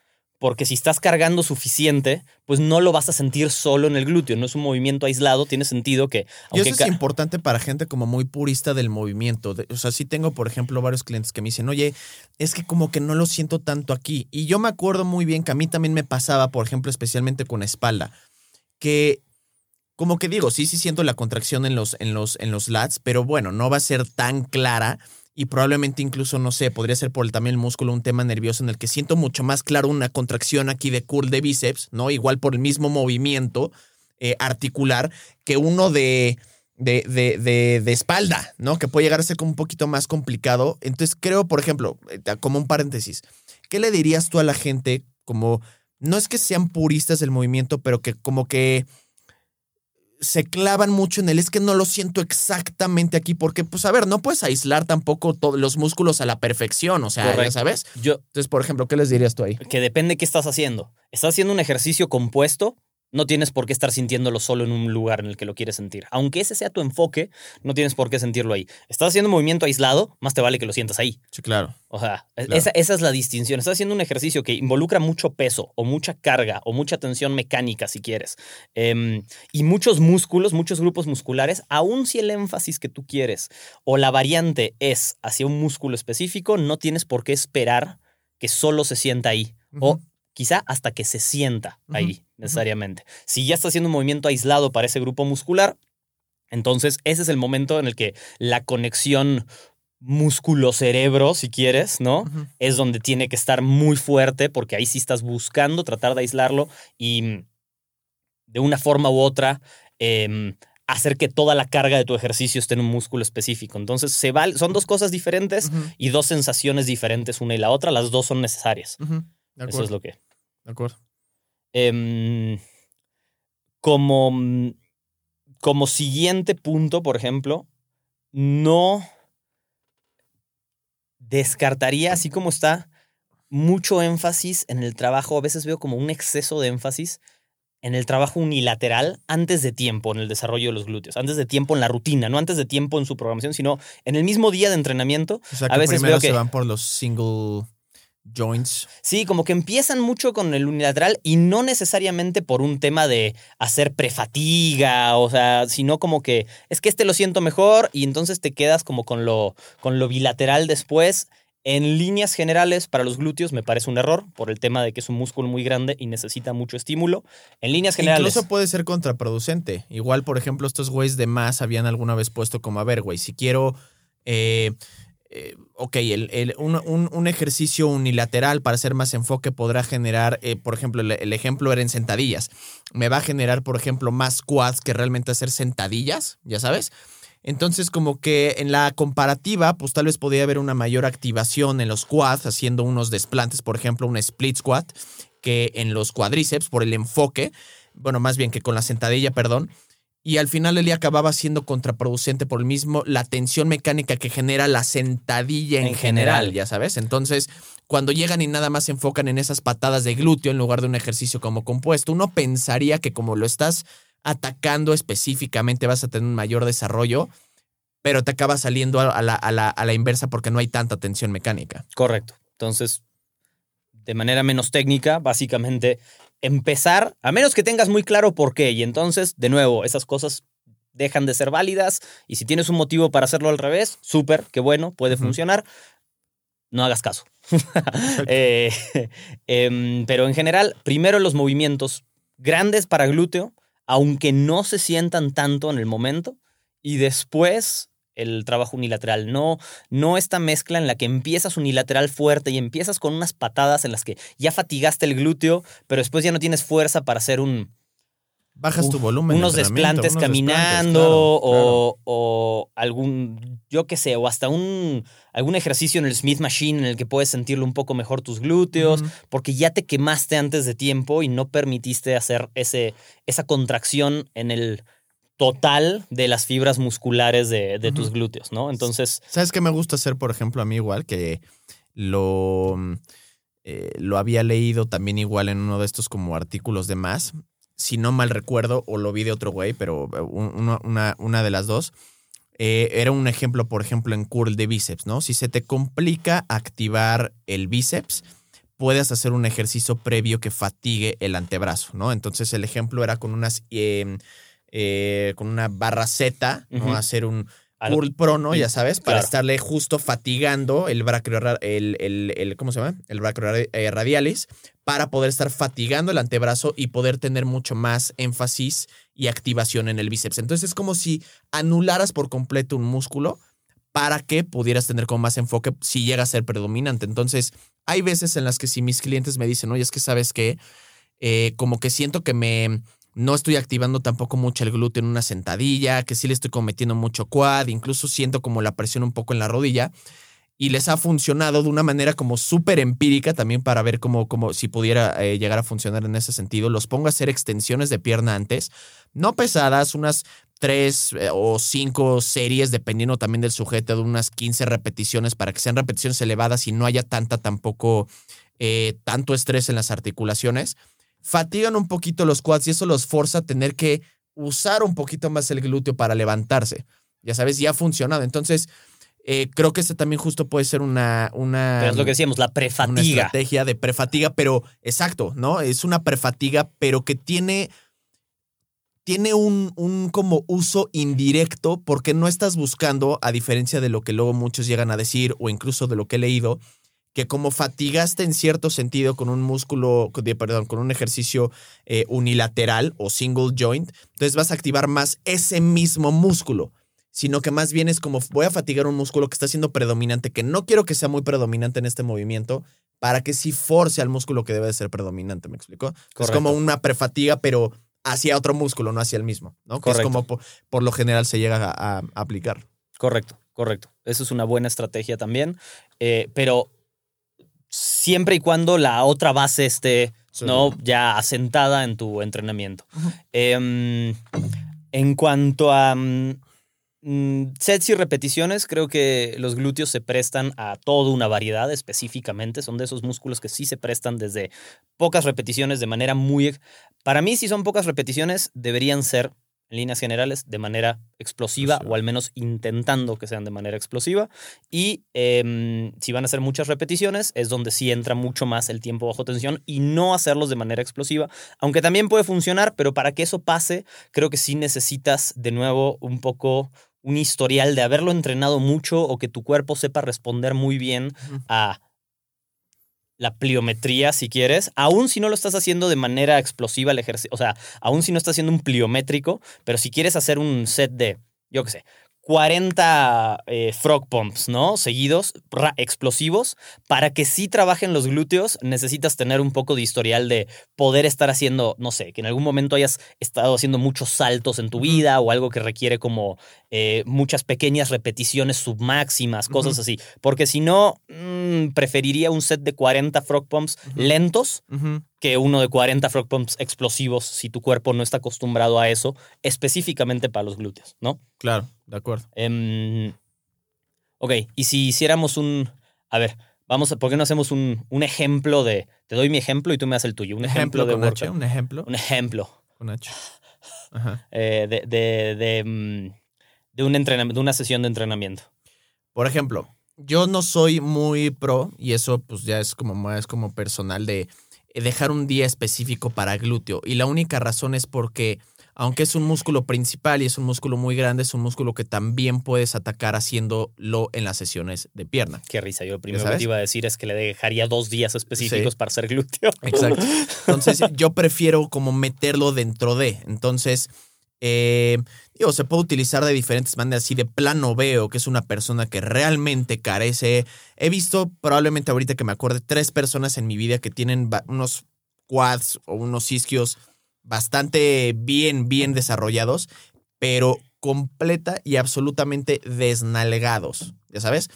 porque si estás cargando suficiente, pues no lo vas a sentir solo en el glúteo, no es un movimiento aislado, tiene sentido que... Y eso es importante para gente como muy purista del movimiento. O sea, sí tengo, por ejemplo, varios clientes que me dicen, oye, es que como que no lo siento tanto aquí. Y yo me acuerdo muy bien que a mí también me pasaba, por ejemplo, especialmente con espalda, que como que digo, sí, sí siento la contracción en los, en los, en los lats, pero bueno, no va a ser tan clara y probablemente incluso, no sé, podría ser por el, también el músculo un tema nervioso en el que siento mucho más claro una contracción aquí de curl de bíceps, ¿no? Igual por el mismo movimiento eh, articular que uno de, de, de, de, de espalda, ¿no? Que puede llegar a ser como un poquito más complicado. Entonces creo, por ejemplo, eh, como un paréntesis, ¿qué le dirías tú a la gente como, no es que sean puristas del movimiento, pero que como que se clavan mucho en él, es que no lo siento exactamente aquí, porque, pues, a ver, no puedes aislar tampoco todos los músculos a la perfección, o sea, ya sabes. Yo, Entonces, por ejemplo, ¿qué les dirías tú ahí? que depende qué estás haciendo. ¿Estás haciendo un ejercicio compuesto? No tienes por qué estar sintiéndolo solo en un lugar en el que lo quieres sentir. Aunque ese sea tu enfoque, no tienes por qué sentirlo ahí. Estás haciendo un movimiento aislado, más te vale que lo sientas ahí. Sí, claro. O sea, e- Claro. esa, esa es la distinción. Estás haciendo un ejercicio que involucra mucho peso o mucha carga o mucha tensión mecánica, si quieres. Em, y muchos músculos, muchos grupos musculares, aun si el énfasis que tú quieres o la variante es hacia un músculo específico, no tienes por qué esperar que solo se sienta ahí. O. quizá hasta que se sienta ahí, necesariamente. Si ya está haciendo un movimiento aislado para ese grupo muscular, entonces ese es el momento en el que la conexión músculo-cerebro, si quieres, ¿no? Es donde tiene que estar muy fuerte porque ahí sí estás buscando tratar de aislarlo y mm, de una forma u otra em, hacer que toda la carga de tu ejercicio esté en un músculo específico. Entonces se val- son dos cosas diferentes y dos sensaciones diferentes una y la otra. Las dos son necesarias. Eso es lo que... De acuerdo. Em, como, mm, como siguiente punto, por ejemplo, no descartaría, así como está, mucho énfasis en el trabajo. A veces veo como un exceso de énfasis en el trabajo unilateral antes de tiempo en el desarrollo de los glúteos, antes de tiempo en la rutina, no antes de tiempo en su programación, sino en el mismo día de entrenamiento. O sea, A que veces primero veo que- se van por los single joints. Sí, como que empiezan mucho con el unilateral y no necesariamente por un tema de hacer prefatiga, o sea, sino como que es que este lo siento mejor y entonces te quedas como con lo, con lo bilateral después. En líneas generales, para los glúteos me parece un error por el tema de que es un músculo muy grande y necesita mucho estímulo. En líneas generales. Incluso puede ser contraproducente. Igual, por ejemplo, estos güeyes de más habían alguna vez puesto como, a ver, güey, si quiero, eh, eh, ok, el- un, un- un ejercicio unilateral para hacer más enfoque podrá generar, eh, por ejemplo, el, el ejemplo era en sentadillas. Me va a generar, por ejemplo, más quads que realmente hacer sentadillas, ya sabes. Entonces, como que en la comparativa, pues tal vez podría haber una mayor activación en los quads, haciendo unos desplantes, por ejemplo, un split squat, que en los cuádriceps por el enfoque, bueno, más bien que con la sentadilla, perdón. Y al final el día acababa siendo contraproducente por el mismo, la tensión mecánica que genera la sentadilla en, En general, general. ya sabes. Entonces, cuando llegan y nada más se enfocan en esas patadas de glúteo en lugar de un ejercicio como compuesto, uno pensaría que como lo estás atacando específicamente vas a tener un mayor desarrollo, pero te acaba saliendo a a la, a la- a la inversa porque no hay tanta tensión mecánica. Correcto. Entonces, de manera menos técnica, básicamente empezar, a menos que tengas muy claro por qué, y entonces, de nuevo, esas cosas dejan de ser válidas, y si tienes un motivo para hacerlo al revés, súper, qué bueno, puede funcionar, no hagas caso. Eh, em, pero en general, primero los movimientos grandes para glúteo, aunque no se sientan tanto en el momento, y después el trabajo unilateral. No, no esta mezcla en la que empiezas unilateral fuerte y empiezas con unas patadas en las que ya fatigaste el glúteo, pero después ya no tienes fuerza para hacer un, Bajas tu volumen. unos desplantes unos caminando desplantes, claro, o, o algún, yo qué sé, o hasta un, algún ejercicio en el Smith Machine en el que puedes sentirlo un poco mejor tus glúteos, porque ya te quemaste antes de tiempo y no permitiste hacer ese, esa contracción en el total de las fibras musculares de, de tus glúteos, ¿no? Entonces, ¿Sabes qué me gusta hacer, por ejemplo, a mí igual? Que lo, eh, lo había leído también igual en uno de estos como artículos de más. Si no mal recuerdo, o lo vi de otro güey, pero eh, un- una, una, una de las dos. eh, era un ejemplo, por ejemplo, en curl de bíceps, ¿no? Si se te complica activar el bíceps, puedes hacer un ejercicio previo que fatigue el antebrazo, ¿no? Entonces el ejemplo era con unas eh, eh, con una barra Z, ¿no? Hacer un curl prono, ya sabes, para claro. estarle justo fatigando el brachio, el, el, el- ¿cómo se llama? El radialis, para poder estar fatigando el antebrazo y poder tener mucho más énfasis y activación en el bíceps. Entonces es como si anularas por completo un músculo para que pudieras tener como más enfoque si llega a ser predominante. Entonces, hay veces en las que si mis clientes me dicen, oye, es que sabes que como que siento que me no estoy activando tampoco mucho el glúteo en una sentadilla, que sí le estoy cometiendo mucho quad, incluso siento como la presión un poco en la rodilla. y les ha funcionado de una manera como súper empírica también para ver cómo, cómo si pudiera eh, llegar a funcionar en ese sentido. Los pongo a hacer extensiones de pierna antes, no pesadas, unas tres eh, o cinco series, dependiendo también del sujeto, de unas 15 repeticiones para que sean repeticiones elevadas y no haya tanta tampoco, eh, tanto estrés en las articulaciones. Fatigan un poquito los quads y eso los forza a tener que usar un poquito más el glúteo para levantarse. Ya sabes, ya ha funcionado. Entonces, eh, creo que este también justo puede ser una... una Pero es lo que decíamos, la una prefatiga. estrategia de prefatiga, pero exacto, ¿no? Es una prefatiga, pero que tiene, tiene un, un como uso indirecto porque no estás buscando, a diferencia de lo que luego muchos llegan a decir o incluso de lo que he leído, que como fatigaste en cierto sentido con un músculo, perdón, con un ejercicio eh, unilateral o single joint, entonces vas a activar más ese mismo músculo sino que más bien es como voy a fatigar un músculo que está siendo predominante, que no quiero que sea muy predominante en este movimiento, para que sí force al músculo que debe de ser predominante, ¿me explico? Es Correcto. como una prefatiga, pero hacia otro músculo, no hacia el mismo, ¿no? Que es Correcto. como por, por lo general se llega a, a aplicar. Correcto, correcto. Eso es una buena estrategia también. Eh, pero siempre y cuando la otra base esté ¿no? ya asentada en tu entrenamiento. Em, en cuanto a mm, sets y repeticiones, creo que los glúteos se prestan a toda una variedad específicamente. Son de esos músculos que sí se prestan desde pocas repeticiones de manera muy... Para mí, si son pocas repeticiones, deberían ser, en líneas generales, de manera explosiva, Explosiva. o al menos intentando que sean de manera explosiva. Y em, si van a ser muchas repeticiones, es donde sí entra mucho más el tiempo bajo tensión y no hacerlos de manera explosiva, aunque también puede funcionar, pero para que eso pase, creo que sí necesitas de nuevo un poco un historial de haberlo entrenado mucho o que tu cuerpo sepa responder muy bien a la pliometría, si quieres, aún si no lo estás haciendo de manera explosiva el ejercicio, o sea, aún si no estás haciendo un pliométrico, pero si quieres hacer un set de, yo qué sé, 40 eh, frog pumps, ¿no? Seguidos, explosivos, para que sí trabajen los glúteos, necesitas tener un poco de historial de poder estar haciendo, no sé, que en algún momento hayas estado haciendo muchos saltos en tu vida o algo que requiere como eh, muchas pequeñas repeticiones submáximas, cosas así. Porque si no, mm, preferiría un set de 40 frog pumps lentos. Que uno de 40 frog pumps explosivos si tu cuerpo no está acostumbrado a eso, específicamente para los glúteos, ¿no? Claro, de acuerdo. Em, ok, y si hiciéramos un... A ver, vamos a... ¿Por qué no hacemos un, un ejemplo de... Te doy mi ejemplo y tú me das el tuyo. Un ejemplo, de con H, un ejemplo Un ejemplo con H. Ajá. eh, de, de, de, mm, de un entrenamiento, de una sesión de entrenamiento. Por ejemplo, yo no soy muy pro, y eso pues ya es como más como personal de dejar un día específico para glúteo. Y la única razón es porque, aunque es un músculo principal y es un músculo muy grande, es un músculo que también puedes atacar haciéndolo en las sesiones de pierna. Qué risa. Yo lo primero que te iba a decir es que le dejaría dos días específicos Sí. para hacer glúteo. Exacto. Entonces, yo prefiero como meterlo dentro de. Entonces, eh, digo, se puede utilizar de diferentes maneras. Si de plano veo que es una persona que realmente carece. He visto probablemente ahorita que me acuerde tres personas en mi vida que tienen unos quads o unos isquios bastante bien, bien desarrollados, pero completa y absolutamente desnalgados. ¿Ya sabes?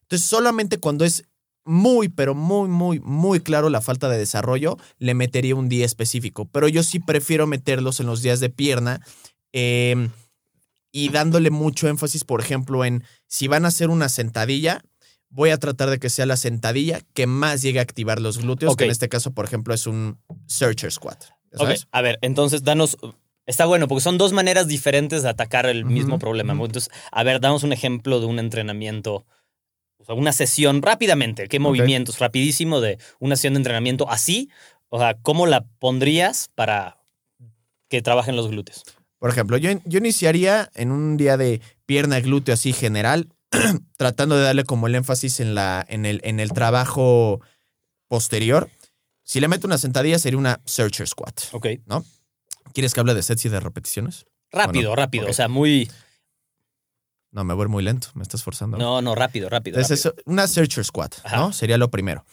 Entonces, solamente cuando es muy, pero muy, muy, muy claro la falta de desarrollo, le metería un día específico. Pero yo sí prefiero meterlos en los días de pierna eh, y dándole mucho énfasis, por ejemplo, en si van a hacer una sentadilla, voy a tratar de que sea la sentadilla que más llegue a activar los glúteos, que en este caso, por ejemplo, es un searcher squat. a ver, entonces danos. Está bueno, porque son dos maneras diferentes de atacar el mismo problema. Entonces, a ver, damos un ejemplo de un entrenamiento, o sea, una sesión rápidamente. ¿Qué movimientos? Rapidísimo de una sesión de entrenamiento así. O sea, ¿cómo la pondrías para que trabajen los glúteos? Por ejemplo, yo, yo iniciaría en un día de pierna glúteo así general, tratando de darle como el énfasis en, la, en, el, en el trabajo posterior. Si le meto una sentadilla, sería una searcher squat. Ok. ¿Quieres que hable de sets y de repeticiones? Rápido, Bueno, rápido. O sea, muy. No, me voy muy lento, me estás forzando. No, no, rápido, rápido. Entonces, rápido. eso, una searcher squat, Ajá. ¿no? Sería lo primero.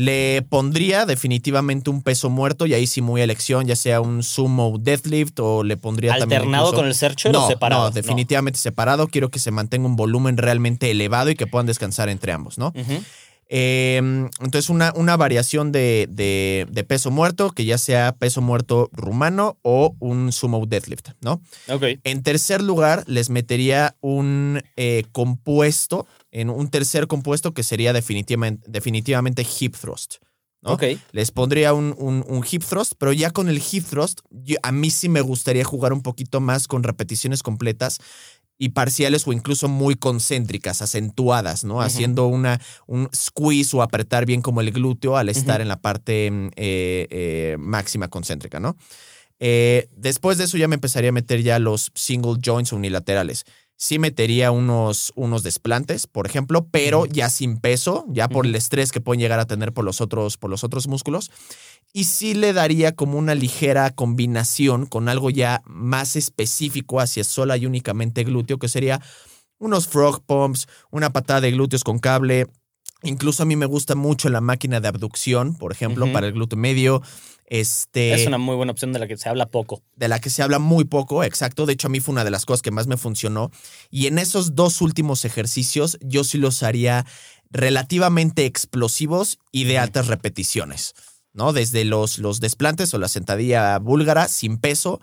Le pondría definitivamente un peso muerto y ahí sí muy elección, ya sea un sumo deadlift o le pondría también ¿Alternado incluso- con el searcher no, o separado? No, definitivamente separado. Quiero que se mantenga un volumen realmente elevado y que puedan descansar entre ambos, ¿no? Eh, entonces, una, una variación de, de- de peso muerto, que ya sea peso muerto rumano o un sumo deadlift, ¿no? Ok. En tercer lugar, les metería un eh, compuesto, en un tercer compuesto que sería definitivamente, definitivamente hip thrust. ¿no? Ok. Les pondría un, un- un hip thrust, pero ya con el hip thrust, yo- a mí sí me gustaría jugar un poquito más con repeticiones completas y parciales o incluso muy concéntricas, acentuadas, ¿no? Haciendo una, un squeeze o apretar bien como el glúteo al estar en la parte eh, eh, máxima concéntrica, ¿no? Eh, después de eso ya me empezaría a meter ya los single joints unilaterales. Sí metería unos, unos desplantes, por ejemplo, pero ya sin peso, ya por el estrés que pueden llegar a tener por los otros, por los otros músculos. Y sí le daría como una ligera combinación con algo ya más específico hacia sola y únicamente glúteo, que sería unos frog pumps, una patada de glúteos con cable. Incluso a mí me gusta mucho la máquina de abducción, por ejemplo, para el glúteo medio. Este, Es una muy buena opción de la que se habla poco. de la que se habla muy poco, exacto. De hecho, a mí fue una de las cosas que más me funcionó. Y en esos dos últimos ejercicios, yo sí los haría relativamente explosivos y de altas repeticiones, ¿no? Desde los, los desplantes o la sentadilla búlgara sin peso,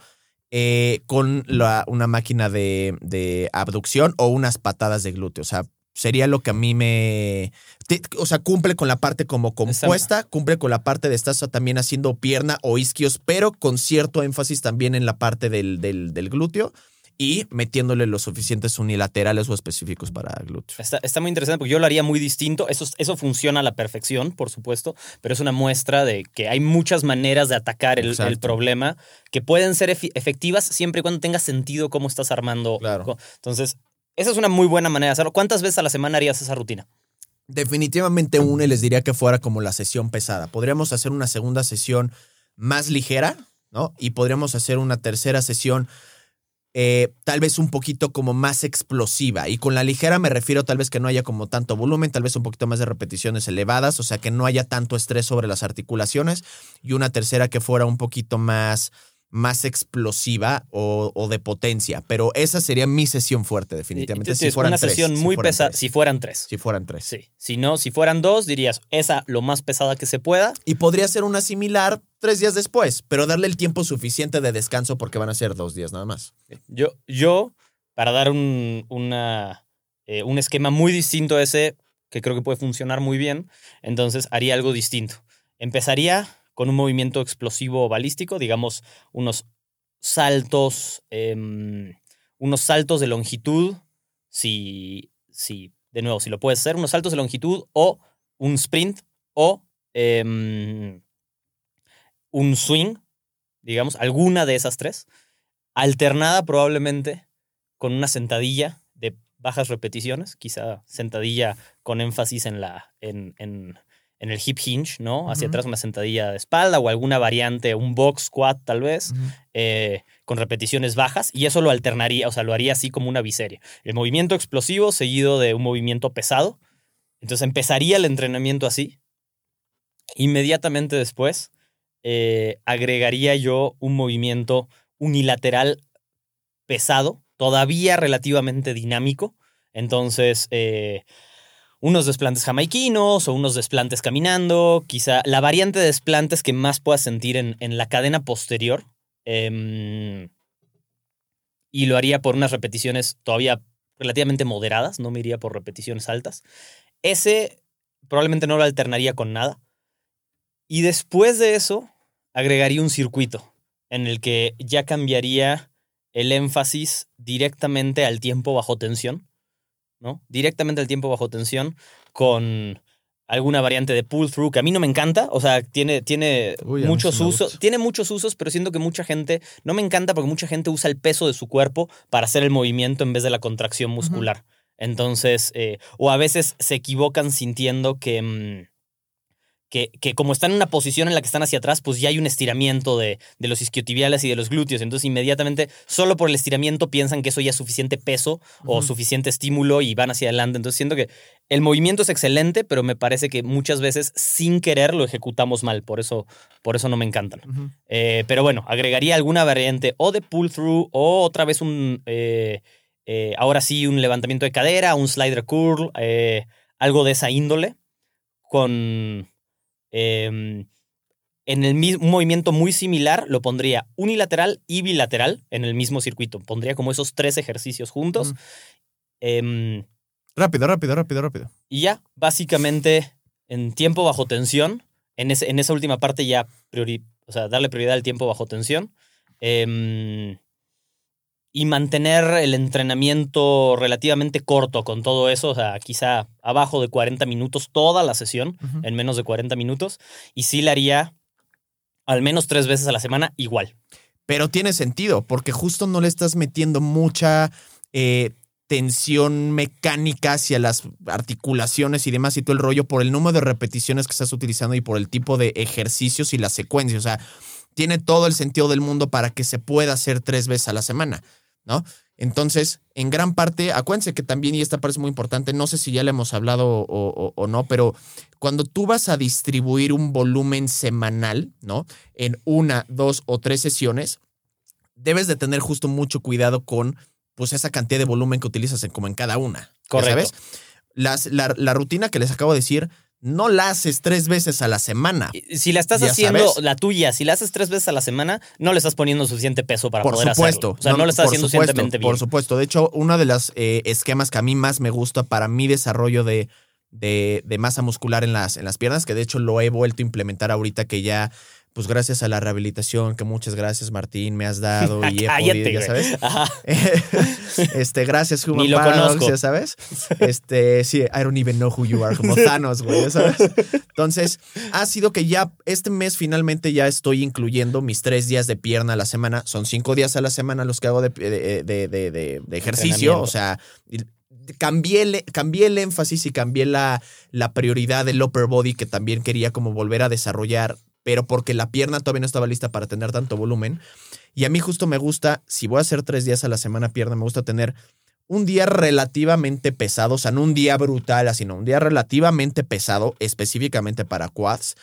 eh, con la- una máquina de, de abducción o unas patadas de glúteo. O sea, sería lo que a mí me... te- o sea, cumple con la parte como compuesta, cumple con la parte de estás también haciendo pierna o isquios, pero con cierto énfasis también en la parte del, del, del glúteo y metiéndole los suficientes unilaterales o específicos para glúteo. Está, está muy interesante porque yo lo haría muy distinto. Eso, eso funciona a la perfección, por supuesto, pero es una muestra de que hay muchas maneras de atacar el, problema que pueden ser efectivas siempre y cuando tenga sentido cómo estás armando. Claro. Entonces, esa es una muy buena manera de hacerlo. ¿Cuántas veces a la semana harías esa rutina? Definitivamente una y les diría que fuera como la sesión pesada. Podríamos hacer una segunda sesión más ligera, ¿no? Y podríamos hacer una tercera sesión eh, tal vez un poquito como más explosiva. Y con la ligera me refiero tal vez que no haya como tanto volumen, tal vez un poquito más de repeticiones elevadas, o sea que no haya tanto estrés sobre las articulaciones. Y una tercera que fuera un poquito más, más explosiva o, o de potencia. Pero esa sería mi sesión fuerte, definitivamente. Entonces, si fueran una tres, sesión si muy fueran pesada. tres. Si fueran tres. Si fueran tres. Sí. Si no, si fueran dos, dirías esa lo más pesada que se pueda. Y podría ser una similar tres días después, pero darle el tiempo suficiente de descanso porque van a ser dos días nada más. Yo, yo para dar un, una, eh, un esquema muy distinto a ese, que creo que puede funcionar muy bien, entonces haría algo distinto. Empezaría con un movimiento explosivo balístico, digamos, unos saltos, em, unos saltos de longitud, si, si, de nuevo, si lo puedes hacer, unos saltos de longitud o un sprint o em, un swing, digamos, alguna de esas tres alternada probablemente con una sentadilla de bajas repeticiones, quizá sentadilla con énfasis en, la, en, en- en el hip hinge, ¿no? Hacia atrás una sentadilla de espalda o alguna variante, un box squat tal vez, eh, con repeticiones bajas, y eso lo alternaría, o sea, lo haría así como una biseria. El movimiento explosivo seguido de un movimiento pesado. Entonces empezaría el entrenamiento así. Inmediatamente después eh, agregaría yo un movimiento unilateral pesado, todavía relativamente dinámico. Entonces, eh, unos desplantes jamaiquinos o unos desplantes caminando, quizá la variante de desplantes que más puedas sentir en, en la cadena posterior. em, y lo haría por unas repeticiones todavía relativamente moderadas, no me iría por repeticiones altas. Ese probablemente no lo alternaría con nada. Y después de eso, agregaría un circuito en el que ya cambiaría el énfasis directamente al tiempo bajo tensión, ¿no? Directamente al tiempo bajo tensión con alguna variante de pull through que a mí no me encanta, o sea, tiene, tiene Uy, muchos usos, tiene muchos usos, pero siento que mucha gente no me encanta porque mucha gente usa el peso de su cuerpo para hacer el movimiento en vez de la contracción muscular. Entonces, eh, o a veces se equivocan sintiendo que, mm, que, que como están en una posición en la que están hacia atrás, pues ya hay un estiramiento de, de los isquiotibiales y de los glúteos. Entonces, inmediatamente, solo por el estiramiento piensan que eso ya es suficiente peso o suficiente estímulo y van hacia adelante. Entonces, siento que el movimiento es excelente, pero me parece que muchas veces sin querer lo ejecutamos mal. Por eso, por eso no me encantan. Eh, pero bueno, agregaría alguna variante o de pull through o otra vez un, eh, eh, ahora sí, un levantamiento de cadera, un slider curl, algo de esa índole, con em, en el mismo un movimiento muy similar, lo pondría unilateral y bilateral en el mismo circuito. Pondría como esos tres ejercicios juntos. Em, Rápido, rápido, rápido, rápido. y ya, básicamente, en tiempo bajo tensión, en, ese- en esa última parte ya, priori- o sea, darle prioridad al tiempo bajo tensión. em, y mantener el entrenamiento relativamente corto con todo eso, o sea, quizá abajo de 40 minutos toda la sesión, en menos de 40 minutos. Y sí la haría al menos tres veces a la semana igual. Pero tiene sentido, porque justo no le estás metiendo mucha eh, tensión mecánica hacia las articulaciones y demás y todo el rollo por el número de repeticiones que estás utilizando y por el tipo de ejercicios y la secuencia. O sea, tiene todo el sentido del mundo para que se pueda hacer tres veces a la semana, ¿no? Entonces, en gran parte, acuérdense que también, y esta parte es muy importante, no sé si ya le hemos hablado o, o- o no, pero cuando tú vas a distribuir un volumen semanal, ¿no? En una, dos o tres sesiones, debes de tener justo mucho cuidado con pues esa cantidad de volumen que utilizas en, como en cada una. ¿ya Correcto. ¿Sabes? Las- la, la rutina que les acabo de decir, no la haces tres veces a la semana. Si la estás haciendo, sabes. la tuya, si la haces tres veces a la semana, no le estás poniendo suficiente peso para Por poder supuesto. hacerlo. O sea, no, lo estás haciendo supuesto, suficientemente bien. Por supuesto. De hecho, uno de los eh, esquemas que a mí más me gusta para mi desarrollo de, de, de masa muscular en las, en las piernas, que de hecho lo he vuelto a implementar ahorita que ya, pues gracias a la rehabilitación, que muchas gracias Martín me has dado y he Cállate, podido, ya sabes. Ajá. este, gracias, Human Ni lo Paradox, conozco. ya sabes. Este, sí, I don't even know who you are, como Thanos, güey, ya sabes. Entonces, ha sido que ya este mes finalmente ya estoy incluyendo mis tres días de pierna a la semana. Son cinco días a la semana los que hago de, de, de- de- de- de ejercicio. O sea, cambié el, cambié el énfasis y cambié la, la prioridad del upper body que también quería como volver a desarrollar, pero porque la pierna todavía no estaba lista para tener tanto volumen. Y a mí justo me gusta, si voy a hacer tres días a la semana pierna, me gusta tener un día relativamente pesado, o sea, no un día brutal, sino un día relativamente pesado, específicamente para quads.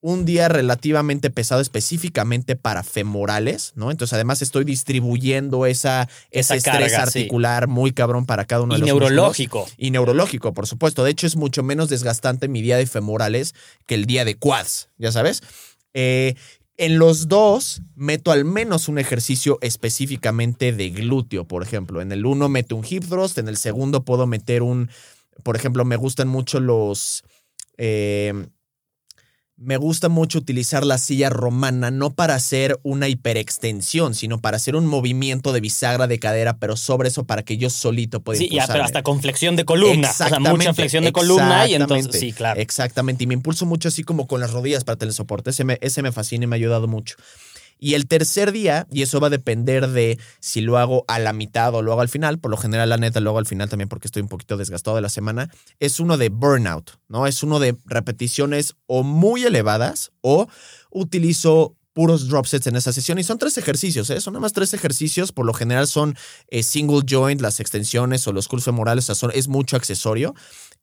Un día relativamente pesado específicamente para femorales, ¿no? Entonces, además estoy distribuyendo esa, Esa ese estrés carga, sí. articular muy cabrón para cada uno Y de los músculos. neurológico. Y neurológico, por supuesto. De hecho, es mucho menos desgastante mi día de femorales que el día de quads, ya sabes. Eh, en los dos meto al menos un ejercicio específicamente de glúteo, por ejemplo. En el uno meto un hip thrust, en el segundo puedo meter un, por ejemplo, me gustan mucho los... eh, me gusta mucho utilizar la silla romana, no para hacer una hiperextensión, sino para hacer un movimiento de bisagra de cadera, pero sobre eso para que yo solito pueda Sí, ya, pero hasta con flexión de columna. O sea, mucha Exactamente, flexión de columna y entonces, exactamente, sí, claro. Exactamente. Y me impulso mucho así como con las rodillas para telesoporte. Ese me, ese me fascina y me ha ayudado mucho. Y el tercer día, y eso va a depender de si lo hago a la mitad o lo hago al final, por lo general la neta lo hago al final también porque estoy un poquito desgastado de la semana, es uno de burnout, ¿no? Es uno de repeticiones o muy elevadas o utilizo puros drop sets en esa sesión y son tres ejercicios, ¿eh? son nada más tres ejercicios, por lo general son eh, single joint, las extensiones o los cursos femorales, o sea, es mucho accesorio.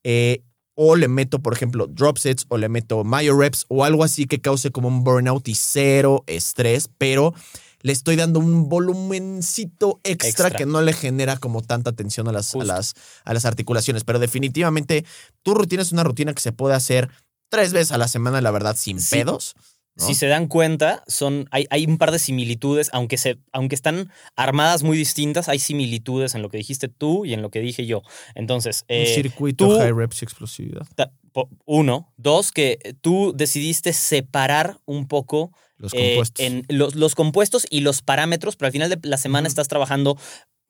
Eh, o le meto, por ejemplo, drop sets o le meto myo reps o algo así que cause como un burnout y cero estrés, pero le estoy dando un volumencito extra, Extra. que no le genera como tanta tensión a las, a, las, a las articulaciones. Pero definitivamente tu rutina es una rutina que se puede hacer tres veces a la semana, la verdad, sin Sí. pedos. ¿No? Si se dan cuenta, son, hay, hay un par de similitudes, aunque, se, aunque están armadas muy distintas, hay similitudes en lo que dijiste tú y en lo que dije yo. Entonces, un eh, circuito tú- high reps y explosividad. ta- uno. Dos, que tú decidiste separar un poco Los eh, compuestos. en los, los compuestos y los parámetros, pero al final de la semana estás trabajando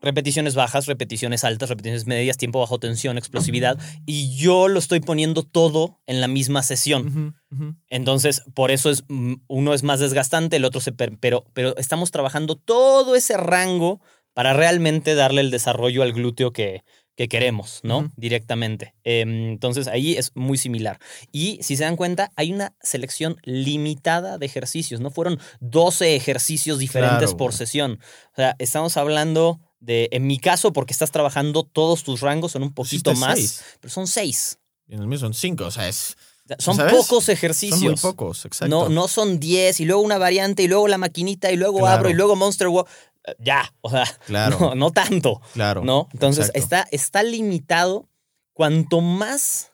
repeticiones bajas, repeticiones altas, repeticiones medias, tiempo bajo tensión, explosividad, y yo lo estoy poniendo todo en la misma sesión. Entonces, por eso es mm, uno es más desgastante, el otro se per- pero pero estamos trabajando todo ese rango para realmente darle el desarrollo al glúteo que, que queremos, ¿no? Directamente. Em, entonces ahí es muy similar. Y si se dan cuenta, hay una selección limitada de ejercicios. No fueron 12 ejercicios diferentes Claro, por sesión. O sea, estamos hablando de, en mi caso, porque estás trabajando todos tus rangos, son un poquito Hiciste más, seis. pero son seis. Y en el mío son cinco, o sea, es, Son ¿Sabes? pocos ejercicios. son muy pocos, exacto. No, no son 10 y luego una variante y luego la maquinita y luego Claro. abro y luego Monster Walk. Eh, Ya, o sea, Claro, no, no tanto, claro. ¿no? Entonces está, está limitado. Cuanto más,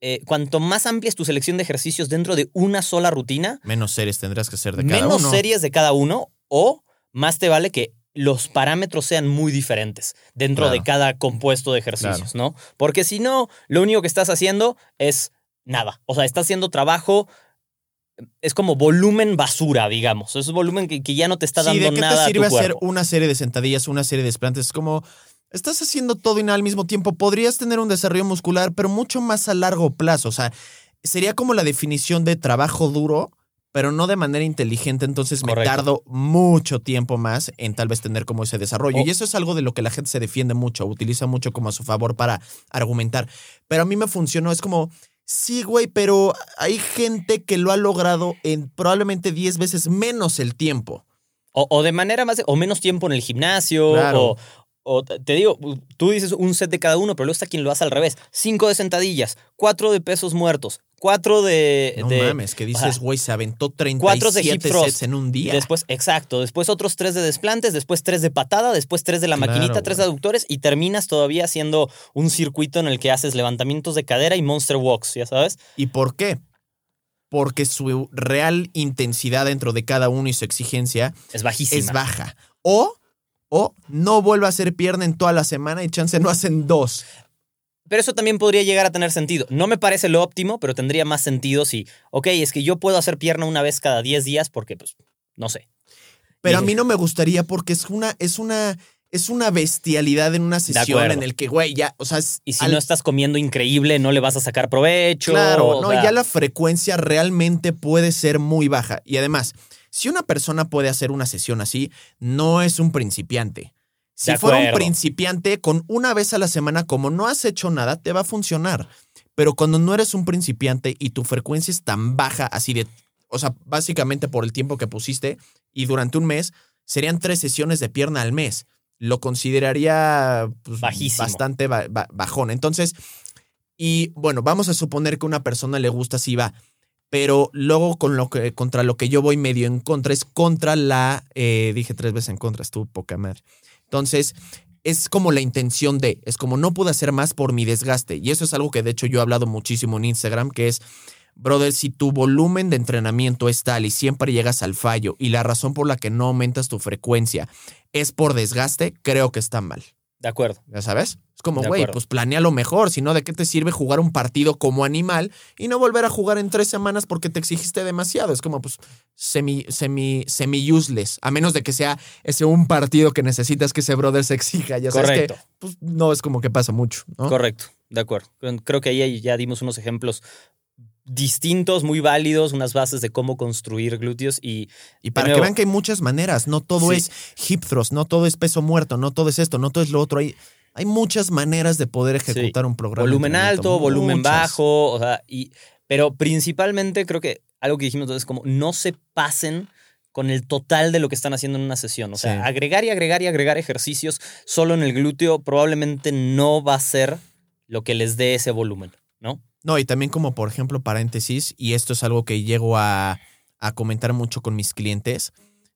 eh, cuanto más amplia es tu selección de ejercicios dentro de una sola rutina, Menos series tendrás que hacer de cada menos uno. series de cada uno o más te vale que los parámetros sean muy diferentes dentro Claro. de cada compuesto de ejercicios, ¿no? Porque si no, lo único que estás haciendo es nada. O sea, estás haciendo trabajo, es como volumen basura, digamos. Es volumen que, que ya no te está Sí, dando ¿de qué nada te sirve a tu hacer una serie de sentadillas, una serie de desplantes? Es como, estás haciendo todo y nada al mismo tiempo. Podrías tener un desarrollo muscular, pero mucho más a largo plazo. O sea, sería como la definición de trabajo duro, pero no de manera inteligente. Entonces me tardo mucho tiempo más en tal vez tener como ese desarrollo. O- Y eso es algo de lo que la gente se defiende mucho, utiliza mucho como a su favor para argumentar. Pero a mí me funcionó, es como... Sí, güey, pero hay gente que lo ha logrado en probablemente 10 veces menos el tiempo. O, o de manera más, o menos tiempo en el gimnasio, Claro. o, o te te digo, tú dices un set de cada uno, pero luego está quien lo hace al revés. Cinco de sentadillas, cuatro de pesos muertos, cuatro de... No de- mames, que dices, güey, se aventó Cuatro de hip 37 thrust. sets en un día. Después, exacto. Después otros tres de desplantes, después tres de patada, después tres de la Claro, maquinita, tres de aductores y terminas todavía haciendo un circuito en el que haces levantamientos de cadera y monster walks, ya sabes. ¿Y por qué? Porque su real intensidad dentro de cada uno y su exigencia Es bajísima. es baja. O, o no vuelve a hacer pierna en toda la semana y chance no hacen dos. Pero eso también podría llegar a tener sentido. No me parece lo óptimo, pero tendría más sentido si, ok, es que yo puedo hacer pierna una vez cada 10 días porque, pues, no sé. Pero a mí no me gustaría porque es una, es una, es una bestialidad en una sesión en el que, güey, ya, o sea, es Y si al- no estás comiendo increíble, no le vas a sacar provecho. Claro, no, sea, ya la frecuencia realmente puede ser muy baja. Y además, si una persona puede hacer una sesión así, no es un principiante. Si fuera un principiante, con una vez a la semana, como no has hecho nada, te va a funcionar. Pero cuando no eres un principiante y tu frecuencia es tan baja, así de, o sea, básicamente por el tiempo que pusiste, y durante un mes, serían tres sesiones de pierna al mes. Lo consideraría pues, Bajísimo. bastante ba- ba- bajón. Entonces, y bueno, vamos a suponer que a una persona le gusta así va. Pero luego con lo que, contra lo que yo voy medio en contra es contra la. eh, dije tres veces en contra, estuvo poca madre. Entonces, es como la intención de. Es como no pude hacer más por mi desgaste. Y eso es algo que de hecho yo he hablado muchísimo en Instagram, que es. Brother, si tu volumen de entrenamiento es tal y siempre llegas al fallo y la razón por la que no aumentas tu frecuencia es por desgaste, creo que está mal. De acuerdo. ¿Ya sabes? Es como, güey, pues planea lo mejor, si no, ¿de qué te sirve jugar un partido como animal y no volver a jugar en tres semanas porque te exigiste demasiado? Es como, pues, semi, semi, semi useless, a menos de que sea ese un partido que necesitas que ese brother se exija, ya sabes Correcto. que, pues, no es como que pasa mucho, ¿no? Correcto, de acuerdo. Creo que ahí ya dimos unos ejemplos distintos, muy válidos, unas bases de cómo construir glúteos y Y para que vean que hay muchas maneras, no todo Sí. es hip thrust, no todo es peso muerto, no todo es esto, no todo es lo otro, hay, hay muchas maneras de poder ejecutar un programa. volumen alto, volumen muchas. bajo, o sea, y, pero principalmente creo que algo que dijimos entonces como no se pasen con el total de lo que están haciendo en una sesión. O sea, Sí. agregar y agregar y agregar ejercicios solo en el glúteo probablemente no va a ser lo que les dé ese volumen, ¿no? No, y también como por ejemplo paréntesis, y esto es algo que llego a, a comentar mucho con mis clientes,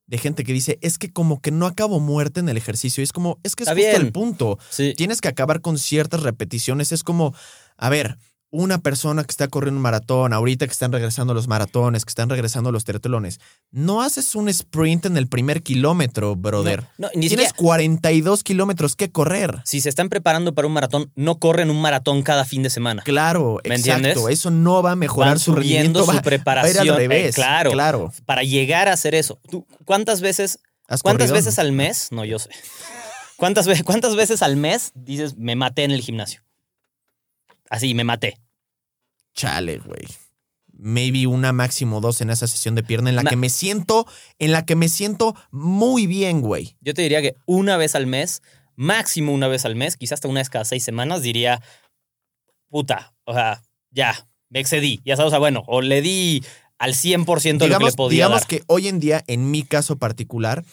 de gente que dice, es que como que no acabo muerte en el ejercicio, y es como, es que es Está justo bien. el punto, Sí. tienes que acabar con ciertas repeticiones, es como, a ver, una persona que está corriendo un maratón, ahorita que están regresando los maratones, que están regresando los triatlones, no haces un sprint en el primer kilómetro, brother. No, ni Tienes siquiera, 42 kilómetros que correr. si se están preparando para un maratón, no corren un maratón cada fin de semana. Claro, ¿Me exacto. entiendes? Eso no va a mejorar Van su rendimiento. su va- va a ir preparación. al Eh, revés. claro. Claro. Para llegar a hacer eso. ¿Tú cuántas veces ¿Has ¿Cuántas corrido? veces al mes? No, yo sé. ¿Cuántas, ¿Cuántas veces al mes dices, me maté en el gimnasio? Así, me maté. Chale, güey. Maybe una máximo dos en esa sesión de pierna en la Ma- que me siento, en la que me siento muy bien, güey. Yo te diría que una vez al mes máximo una vez al mes, quizás hasta una vez cada seis semanas, diría, puta, o sea, ya, me excedí. Ya sabes, o sea, bueno, o le di al 100% de lo que le podía digamos dar. que hoy en día, en mi caso particular,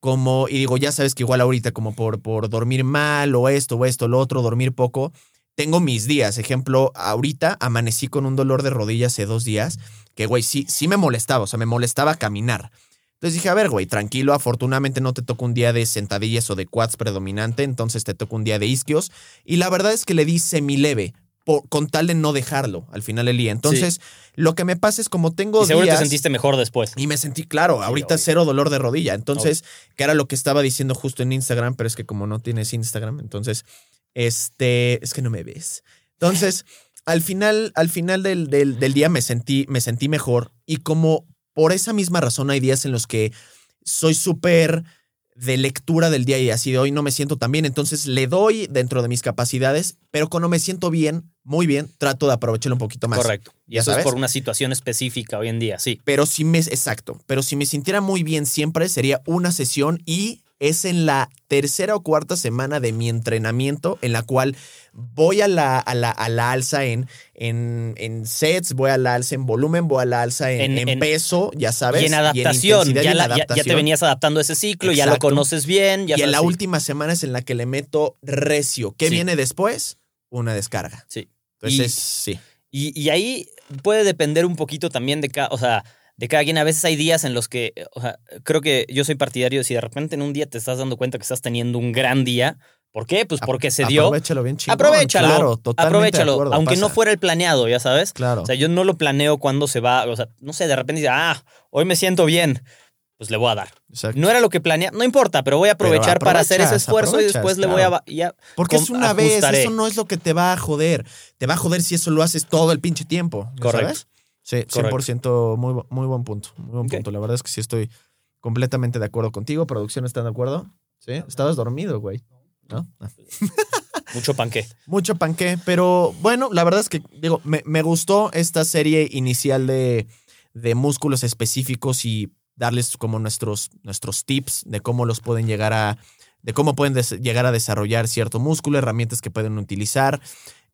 como, y digo, ya sabes que igual ahorita, como por, por dormir mal o esto o esto, lo otro, dormir poco, tengo mis días. Ejemplo, ahorita amanecí con un dolor de rodilla hace dos días, que güey, sí, sí me molestaba, o sea, me molestaba caminar. Entonces dije, a ver, güey, tranquilo, afortunadamente no te toca un día de sentadillas o de quads predominante, entonces te toca un día de isquios. Y la verdad es que le di semileve, por- con tal de no dejarlo al final del día. Entonces, lo que me pasa es como tengo Y seguro días... te sentiste mejor después. Y me sentí, claro, ahorita obvio. cero dolor de rodilla. Entonces, que era lo que estaba diciendo justo en Instagram, pero es que como no tienes Instagram, entonces, este, es que no me ves. Entonces, al final, al final del, del- del día me sentí, me sentí mejor. Y como por esa misma razón hay días en los que soy súper de lectura del día y así de hoy no me siento tan bien, entonces le doy dentro de mis capacidades, pero cuando me siento bien, muy bien, trato de aprovecharlo un poquito más. Correcto. Y ¿Ya eso sabes? es por una situación específica hoy en día, sí. Pero si me, exacto, pero si me sintiera muy bien siempre sería una sesión y es en la tercera o cuarta semana de mi entrenamiento en la cual voy a la, a la, a la alza en, en, en sets, voy a la alza en volumen, voy a la alza en, En- peso, ya sabes. y en adaptación, y ya, la- ya- ya te venías adaptando a ese ciclo, ya lo conoces bien. Ya Y en la sí. última semana es en la que le meto recio. ¿Qué Sí. viene después? Una descarga. Sí. Entonces, sí. Y, y ahí puede depender un poquito también de cada, o sea, de cada quien. A veces hay días en los que, o sea, creo que yo soy partidario de si de repente en un día te estás dando cuenta que estás teniendo un gran día. ¿Por qué? Pues porque se dio. Aprovechalo bien chingón. Aprovechalo. Claro, totalmente de aprovechalo. acuerdo, aunque no fuera el planeado, ya sabes. Claro. O sea, yo no lo planeo cuando se va. O sea, no sé, de repente dice, ah, hoy me siento bien. Pues le voy a dar. exacto. No era lo que planeé, no importa, pero voy a aprovechar para hacer ese esfuerzo y después le voy a. ya- Porque es una vez, eso no es lo que te va a joder. Te va a joder si eso lo haces todo el pinche tiempo. ¿ya Correcto. sabes? Sí, Correcto. 100% muy, bu- muy buen punto. Muy buen punto. La verdad es que sí estoy completamente de acuerdo contigo. ¿Producción está de acuerdo? Sí. Estabas dormido, güey. ¿No? Ah. Mucho panqué. Mucho panqué, pero bueno, la verdad es que, digo, me, me gustó esta serie inicial de, de músculos específicos y darles como nuestros, nuestros tips de cómo los pueden llegar a, de cómo pueden llegar a desarrollar cierto músculo, herramientas que pueden utilizar,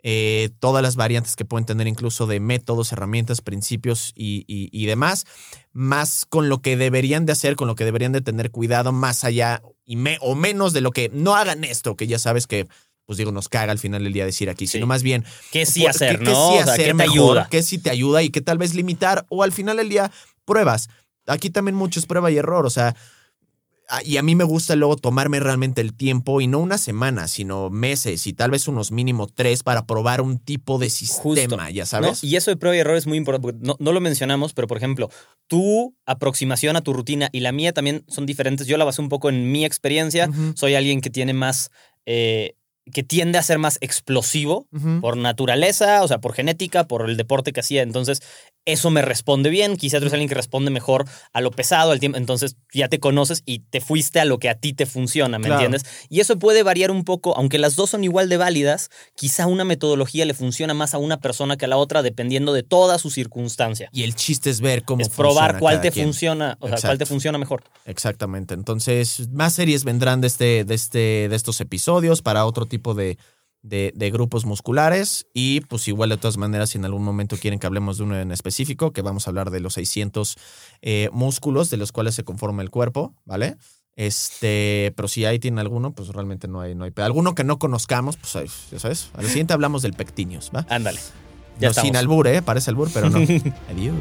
eh, todas las variantes que pueden tener incluso de métodos, herramientas, principios y, y- y demás, más con lo que deberían de hacer, con lo que deberían de tener cuidado, más allá y me, o menos de lo que no hagan esto, que ya sabes que, pues digo, nos caga al final del día decir aquí, Sí. sino más bien ¿Qué sí por- hacer, qué- no? qué sí o sea, hacer ¿qué te mejor, ayuda? qué sí te ayuda y qué tal vez limitar, o al final del día, pruebas. Aquí también mucho es prueba y error, o sea, y a mí me gusta luego tomarme realmente el tiempo y no una semana, sino meses y tal vez unos mínimo tres para probar un tipo de sistema, ya ¿no? sabes. Y eso de prueba y error es muy importante. porque No, no lo mencionamos, pero por ejemplo, tu aproximación a tu rutina y la mía también son diferentes. Yo la basé un poco en mi experiencia. Soy alguien que tiene más. eh, que tiende a ser más explosivo por naturaleza, o sea, por genética, por el deporte que hacía. Entonces, eso me responde bien. Quizás tú eres alguien que responde mejor a lo pesado, al tiempo. Entonces, ya te conoces y te fuiste a lo que a ti te funciona, ¿me Claro. entiendes? Y eso puede variar un poco, aunque las dos son igual de válidas, quizá una metodología le funciona más a una persona que a la otra, dependiendo de toda su circunstancia. Y el chiste es ver cómo es probar cuál te quien. funciona, o sea, cuál te funciona mejor. Exactamente. Entonces, más series vendrán de, este, de, este, de estos episodios para otro tipo de, de, de grupos musculares. Y pues igual de todas maneras, si en algún momento quieren que hablemos de uno en específico, que vamos a hablar de los 600 eh, músculos de los cuales se conforma el cuerpo, ¿vale? Este, pero si ahí tienen alguno, pues realmente no hay, no hay. Alguno que no conozcamos, pues ya sabes. Al siguiente hablamos del pectinios, ¿va? Ándale. Ya no, sin albur, ¿eh? Parece albur, pero no. Adiós.